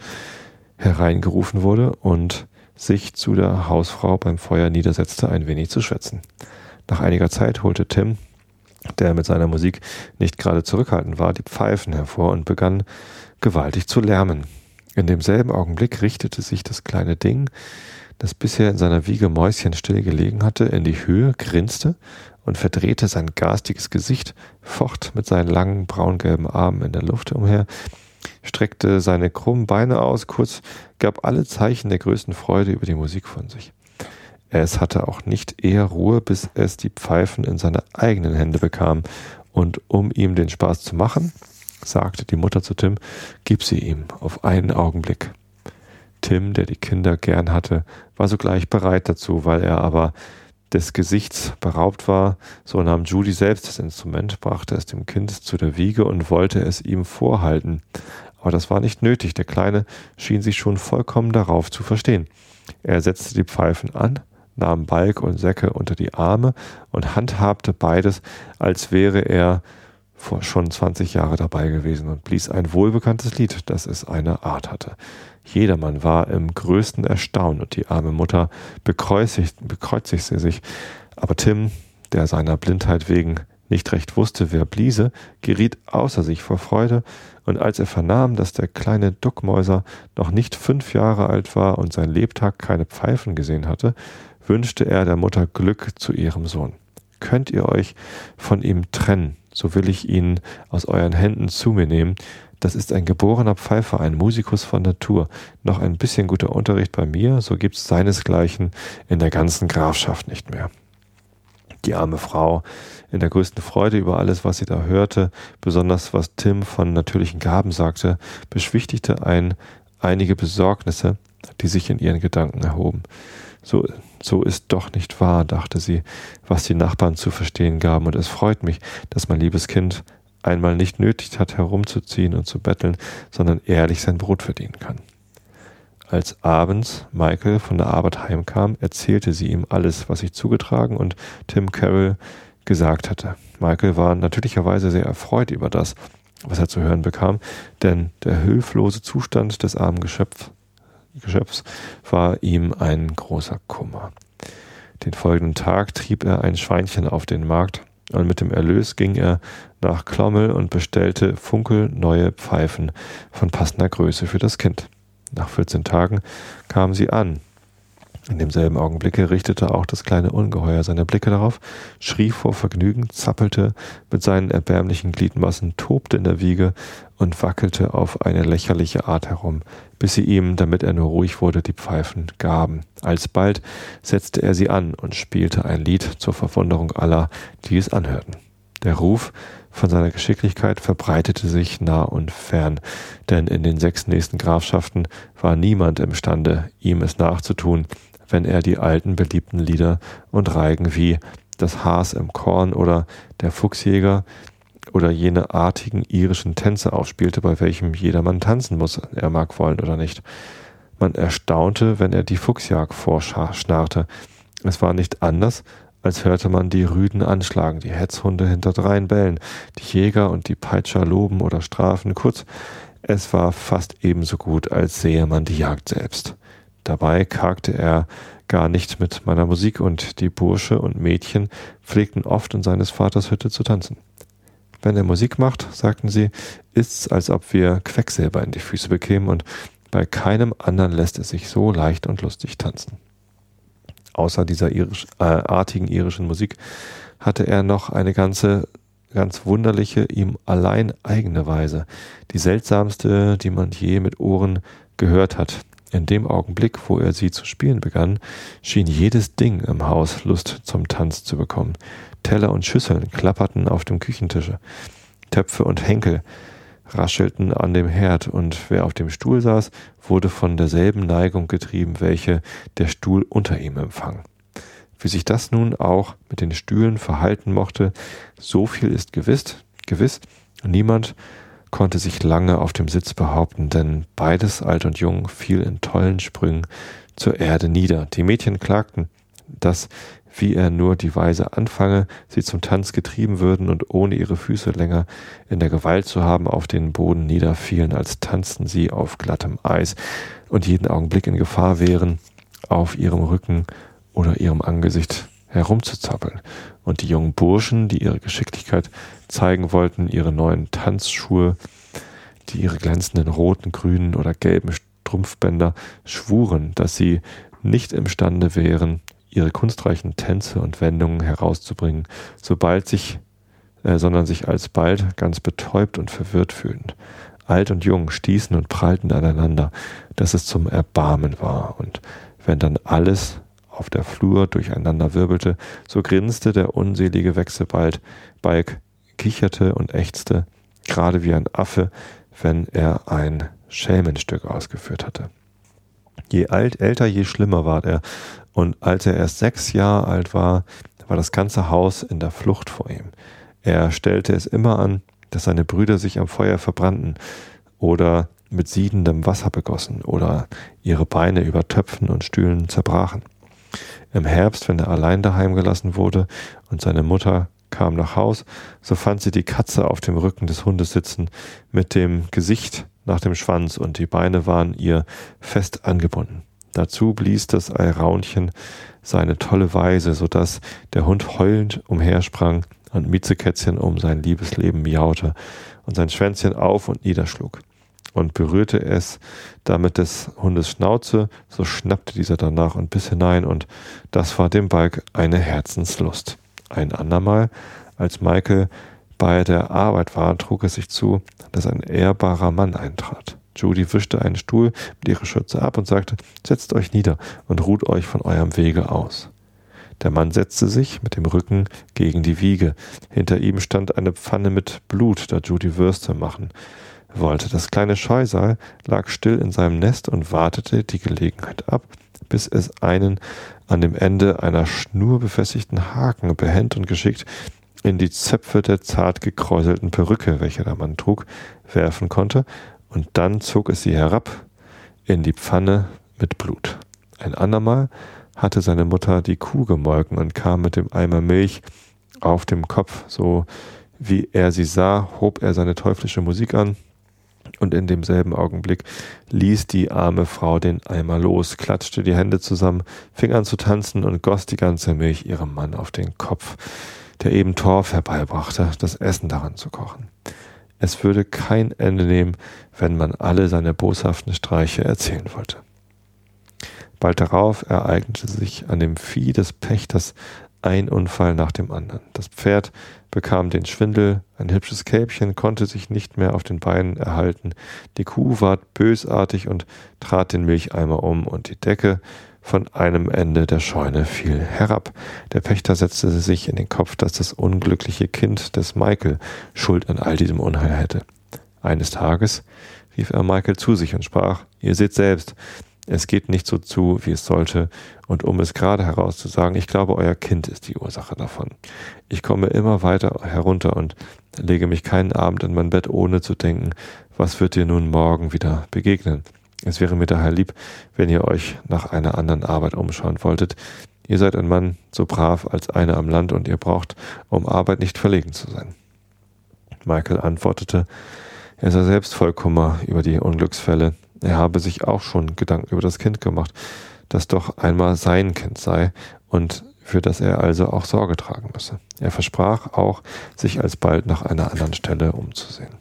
[SPEAKER 1] hereingerufen wurde und sich zu der Hausfrau beim Feuer niedersetzte, ein wenig zu schwätzen. Nach einiger Zeit holte Tim, der mit seiner Musik nicht gerade zurückhaltend war, die Pfeifen hervor und begann gewaltig zu lärmen. In demselben Augenblick richtete sich das kleine Ding, das bisher in seiner Wiege mäuschenstill gelegen hatte, in die Höhe, grinste und verdrehte sein garstiges Gesicht, focht mit seinen langen braungelben Armen in der Luft umher, streckte seine krummen Beine aus, kurz gab alle Zeichen der größten Freude über die Musik von sich. Es hatte auch nicht eher Ruhe, bis es die Pfeifen in seine eigenen Hände bekam, und um ihm den Spaß zu machen, sagte die Mutter zu Tim, gib sie ihm auf einen Augenblick. Tim, der die Kinder gern hatte, war sogleich bereit dazu, weil er aber des Gesichts beraubt war, so nahm Judy selbst das Instrument, brachte es dem Kind zu der Wiege und wollte es ihm vorhalten. Aber das war nicht nötig, der Kleine schien sich schon vollkommen darauf zu verstehen. Er setzte die Pfeifen an, nahm Balg und Säcke unter die Arme und handhabte beides, als wäre er vor schon 20 Jahre dabei gewesen und blies ein wohlbekanntes Lied, das es eine Art hatte. Jedermann war im größten Erstaunen und die arme Mutter bekreuzigte, bekreuzigte sich. Aber Tim, der seiner Blindheit wegen nicht recht wusste, wer bliese, geriet außer sich vor Freude, und als er vernahm, dass der kleine Duckmäuser noch nicht fünf Jahre alt war und sein Lebtag keine Pfeifen gesehen hatte, wünschte er der Mutter Glück zu ihrem Sohn. Könnt ihr euch von ihm trennen, so will ich ihn aus euren Händen zu mir nehmen. Das ist ein geborener Pfeifer, ein Musikus von Natur. Noch ein bisschen guter Unterricht bei mir, so gibt's seinesgleichen in der ganzen Grafschaft nicht mehr. Die arme Frau, in der größten Freude über alles, was sie da hörte, besonders was Tim von natürlichen Gaben sagte, beschwichtigte ein einige Besorgnisse, die sich in ihren Gedanken erhoben. So, so ist doch nicht wahr, dachte sie, was die Nachbarn zu verstehen gaben, und es freut mich, dass mein liebes Kind einmal nicht nötig hat, herumzuziehen und zu betteln, sondern ehrlich sein Brot verdienen kann. Als abends Michael von der Arbeit heimkam, erzählte sie ihm alles, was sich zugetragen und Tim Carroll gesagt hatte. Michael war natürlicherweise sehr erfreut über das, was er zu hören bekam, denn der hilflose Zustand des armen Geschöpfs Geschöpfs war ihm ein großer Kummer. Den folgenden Tag trieb er ein Schweinchen auf den Markt und mit dem Erlös ging er nach Klommel und bestellte funkelneue Pfeifen von passender Größe für das Kind. Nach 14 Tagen kamen sie an in demselben Augenblicke richtete auch das kleine Ungeheuer seine Blicke darauf, schrie vor Vergnügen, zappelte mit seinen erbärmlichen Gliedmassen, tobte in der Wiege und wackelte auf eine lächerliche Art herum, bis sie ihm, damit er nur ruhig wurde, die Pfeifen gaben. Alsbald setzte er sie an und spielte ein Lied zur Verwunderung aller, die es anhörten. Der Ruf von seiner Geschicklichkeit verbreitete sich nah und fern, denn in den sechs nächsten Grafschaften war niemand imstande, ihm es nachzutun, wenn er die alten beliebten Lieder und Reigen wie Das Haas im Korn oder Der Fuchsjäger oder jene artigen irischen Tänze aufspielte, bei welchem jedermann tanzen muss, er mag wollen oder nicht. Man erstaunte, wenn er die Fuchsjagd vorschnarrte. Es war nicht anders, als hörte man die Rüden anschlagen, die Hetzhunde hinter dreien bellen, die Jäger und die Peitscher loben oder strafen. Kurz, es war fast ebenso gut, als sehe man die Jagd selbst. Dabei kargte er gar nicht mit meiner Musik und die Bursche und Mädchen pflegten oft in seines Vaters Hütte zu tanzen. Wenn er Musik macht, sagten sie, ist's, als ob wir Quecksilber in die Füße bekämen und bei keinem anderen lässt es sich so leicht und lustig tanzen. Außer dieser irisch, äh, artigen irischen Musik hatte er noch eine ganze, ganz wunderliche, ihm allein eigene Weise, die seltsamste, die man je mit Ohren gehört hat, in dem Augenblick, wo er sie zu spielen begann, schien jedes Ding im Haus Lust zum Tanz zu bekommen. Teller und Schüsseln klapperten auf dem Küchentische. Töpfe und Henkel raschelten an dem Herd, und wer auf dem Stuhl saß, wurde von derselben Neigung getrieben, welche der Stuhl unter ihm empfang. Wie sich das nun auch mit den Stühlen verhalten mochte, so viel ist gewiss, gewiss, niemand konnte sich lange auf dem Sitz behaupten, denn beides, alt und jung, fiel in tollen Sprüngen zur Erde nieder. Die Mädchen klagten, dass wie er nur die Weise anfange, sie zum Tanz getrieben würden und ohne ihre Füße länger in der Gewalt zu haben, auf den Boden niederfielen, als tanzten sie auf glattem Eis und jeden Augenblick in Gefahr wären, auf ihrem Rücken oder ihrem Angesicht herumzuzappeln. Und die jungen Burschen, die ihre Geschicklichkeit zeigen wollten, ihre neuen Tanzschuhe, die ihre glänzenden roten, grünen oder gelben Strumpfbänder schwuren, dass sie nicht imstande wären, ihre kunstreichen Tänze und Wendungen herauszubringen, sobald sich, äh, sondern sich alsbald ganz betäubt und verwirrt fühlend. Alt und jung stießen und prallten aneinander, dass es zum Erbarmen war, und wenn dann alles auf der Flur durcheinander wirbelte, so grinste der unselige Wechselbalg, Balk kicherte und ächzte, gerade wie ein Affe, wenn er ein Schelmenstück ausgeführt hatte. Je alt, älter, je schlimmer war er, und als er erst sechs Jahre alt war, war das ganze Haus in der Flucht vor ihm. Er stellte es immer an, dass seine Brüder sich am Feuer verbrannten oder mit siedendem Wasser begossen oder ihre Beine über Töpfen und Stühlen zerbrachen. Im Herbst, wenn er allein daheim gelassen wurde und seine Mutter kam nach Haus, so fand sie die Katze auf dem Rücken des Hundes sitzen, mit dem Gesicht nach dem Schwanz und die Beine waren ihr fest angebunden. Dazu blies das Eiraunchen seine tolle Weise, so dass der Hund heulend umhersprang und Miezekätzchen um sein liebes Leben miaute und sein Schwänzchen auf und niederschlug. Und berührte es damit des Hundes Schnauze, so schnappte dieser danach und biss hinein, und das war dem Balk eine Herzenslust. Ein andermal, als Maike bei der Arbeit war, trug es sich zu, dass ein ehrbarer Mann eintrat. Judy wischte einen Stuhl mit ihrer Schürze ab und sagte, setzt euch nieder und ruht euch von eurem Wege aus. Der Mann setzte sich mit dem Rücken gegen die Wiege. Hinter ihm stand eine Pfanne mit Blut, da Judy Würste machen wollte. Das kleine Scheusal lag still in seinem Nest und wartete die Gelegenheit ab, bis es einen an dem Ende einer Schnur befestigten Haken behend und geschickt in die Zöpfe der zart gekräuselten Perücke, welche der Mann trug, werfen konnte. Und dann zog es sie herab in die Pfanne mit Blut. Ein andermal hatte seine Mutter die Kuh gemolken und kam mit dem Eimer Milch auf dem Kopf, so wie er sie sah, hob er seine teuflische Musik an, und in demselben Augenblick ließ die arme Frau den Eimer los, klatschte die Hände zusammen, fing an zu tanzen und goss die ganze Milch ihrem Mann auf den Kopf, der eben Torf herbeibrachte, das Essen daran zu kochen. Es würde kein Ende nehmen, wenn man alle seine boshaften Streiche erzählen wollte. Bald darauf ereignete sich an dem Vieh des Pächters ein Unfall nach dem anderen. Das Pferd bekam den Schwindel, ein hübsches Kälbchen konnte sich nicht mehr auf den Beinen erhalten, die Kuh ward bösartig und trat den Milcheimer um, und die Decke von einem Ende der Scheune fiel herab. Der Pächter setzte sich in den Kopf, dass das unglückliche Kind des Michael Schuld an all diesem Unheil hätte. Eines Tages rief er Michael zu sich und sprach, ihr seht selbst, es geht nicht so zu, wie es sollte, und um es gerade herauszusagen, ich glaube, euer Kind ist die Ursache davon. Ich komme immer weiter herunter und lege mich keinen Abend in mein Bett, ohne zu denken, was wird dir nun morgen wieder begegnen. Es wäre mir daher lieb, wenn ihr euch nach einer anderen Arbeit umschauen wolltet. Ihr seid ein Mann so brav als einer am Land und ihr braucht, um Arbeit nicht verlegen zu sein. Michael antwortete, er sei selbst voll Kummer über die Unglücksfälle. Er habe sich auch schon Gedanken über das Kind gemacht, das doch einmal sein Kind sei und für das er also auch Sorge tragen müsse. Er versprach auch, sich alsbald nach einer anderen Stelle umzusehen.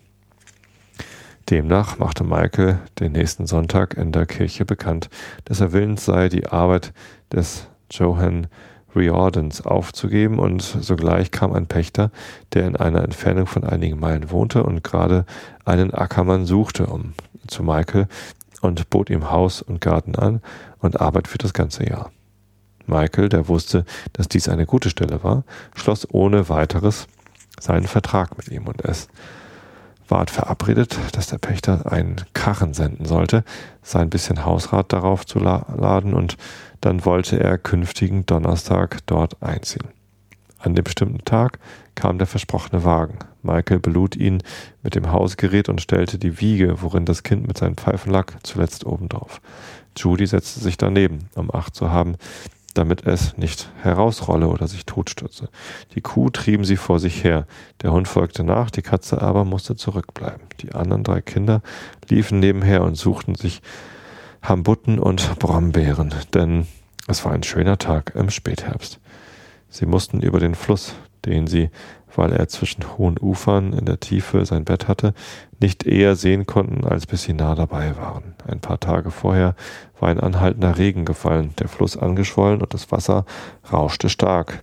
[SPEAKER 1] Demnach machte Michael den nächsten Sonntag in der Kirche bekannt, dass er willens sei, die Arbeit des Johann Riordans aufzugeben und sogleich kam ein Pächter, der in einer Entfernung von einigen Meilen wohnte und gerade einen Ackermann suchte, um zu Michael und bot ihm Haus und Garten an und Arbeit für das ganze Jahr. Michael, der wusste, dass dies eine gute Stelle war, schloss ohne weiteres seinen Vertrag mit ihm und es ward verabredet, dass der Pächter einen Karren senden sollte, sein bisschen Hausrat darauf zu laden und dann wollte er künftigen Donnerstag dort einziehen. An dem bestimmten Tag kam der versprochene Wagen. Michael belud ihn mit dem Hausgerät und stellte die Wiege, worin das Kind mit seinen Pfeifen lag, zuletzt obendrauf. Judy setzte sich daneben, um Acht zu haben, damit es nicht herausrolle oder sich totstürze. Die Kuh trieben sie vor sich her. Der Hund folgte nach, die Katze aber musste zurückbleiben. Die anderen drei Kinder liefen nebenher und suchten sich Hambutten und Brombeeren, denn es war ein schöner Tag im Spätherbst. Sie mussten über den Fluss, den sie, weil er zwischen hohen Ufern in der Tiefe sein Bett hatte, nicht eher sehen konnten, als bis sie nah dabei waren. Ein paar Tage vorher war ein anhaltender Regen gefallen, der Fluss angeschwollen und das Wasser rauschte stark.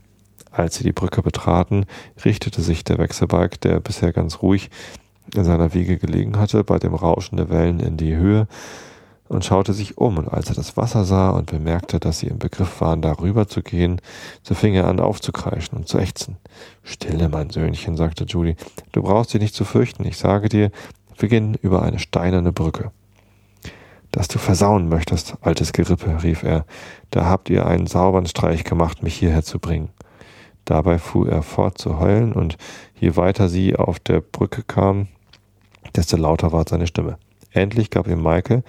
[SPEAKER 1] Als sie die Brücke betraten, richtete sich der Wechselbalg, der bisher ganz ruhig in seiner Wiege gelegen hatte, bei dem Rauschen der Wellen in die Höhe und schaute sich um, und als er das Wasser sah und bemerkte, dass sie im Begriff waren, darüber zu gehen, so fing er an aufzukreischen und zu ächzen. Stille, mein Söhnchen, sagte Judy, du brauchst dich nicht zu fürchten, ich sage dir, wir gehen über eine steinerne Brücke. Dass du versauen möchtest, altes Gerippe, rief er, da habt ihr einen sauberen Streich gemacht, mich hierher zu bringen. Dabei fuhr er fort zu heulen, und je weiter sie auf der Brücke kam, desto lauter ward seine Stimme. Endlich gab ihm Michael,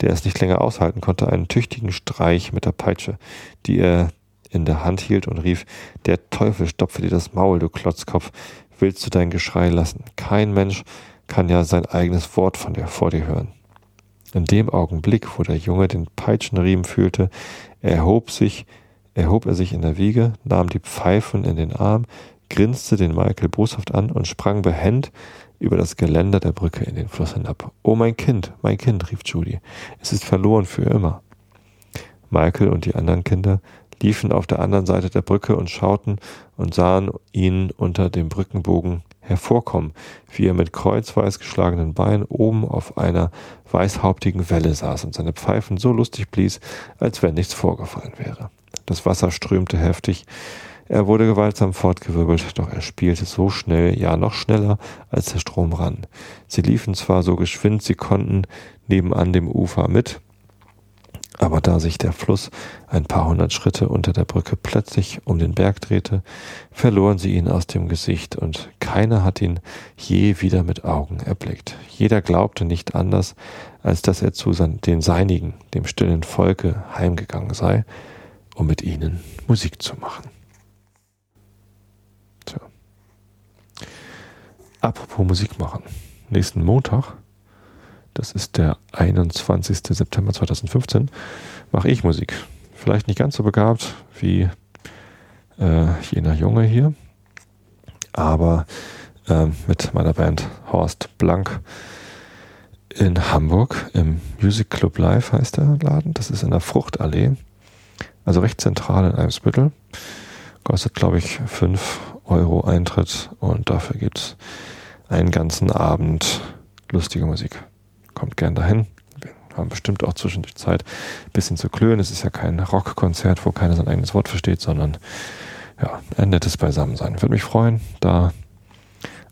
[SPEAKER 1] der es nicht länger aushalten konnte, einen tüchtigen Streich mit der Peitsche, die er in der Hand hielt und rief, der Teufel stopfe dir das Maul, du Klotzkopf, willst du dein Geschrei lassen? Kein Mensch kann ja sein eigenes Wort von dir vor dir hören. In dem Augenblick, wo der Junge den Peitschenriemen fühlte, erhob sich, erhob er sich in der Wiege, nahm die Pfeifen in den Arm, grinste den Michael boshaft an und sprang behend über das Geländer der Brücke in den Fluss hinab. Oh mein Kind, mein Kind, rief Judy, es ist verloren für immer. Michael und die anderen Kinder liefen auf der anderen Seite der Brücke und schauten und sahen ihn unter dem Brückenbogen hervorkommen, wie er mit kreuzweis geschlagenen Beinen oben auf einer weißhauptigen Welle saß und seine Pfeifen so lustig blies, als wenn nichts vorgefallen wäre. Das Wasser strömte heftig, er wurde gewaltsam fortgewirbelt, doch er spielte so schnell, ja noch schneller, als der Strom rann. Sie liefen zwar so geschwind sie konnten nebenan dem Ufer mit, aber da sich der Fluss ein paar hundert Schritte unter der Brücke plötzlich um den Berg drehte, verloren sie ihn aus dem Gesicht, und keiner hat ihn je wieder mit Augen erblickt. Jeder glaubte nicht anders, als dass er zu den Seinigen, dem stillen Volke, heimgegangen sei, um mit ihnen Musik zu machen. Tja. Apropos Musik machen. Nächsten Montag, das ist der 21. September 2015, mache ich Musik. Vielleicht nicht ganz so begabt wie äh, jener Junge hier, aber äh, mit meiner Band Horst Blank in Hamburg im Music Club Live heißt der Laden. Das ist in der Fruchtallee, also recht zentral in Eimsbüttel. Kostet, glaube ich, 5 Euro Eintritt und dafür gibt es einen ganzen Abend lustige Musik. Kommt gern dahin. Wir haben bestimmt auch zwischendurch Zeit, ein bisschen zu klönen. Es ist ja kein Rockkonzert, wo keiner sein eigenes Wort versteht, sondern ja, ein nettes Beisammensein. Würde mich freuen, da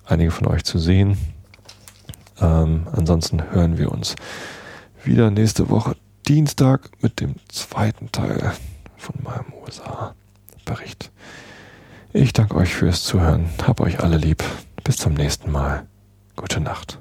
[SPEAKER 1] einige von euch zu sehen. Ähm, ansonsten hören wir uns wieder nächste Woche Dienstag mit dem zweiten Teil von meinem USA-Bericht. Ich danke euch fürs Zuhören. Hab euch alle lieb. Bis zum nächsten Mal. Gute Nacht.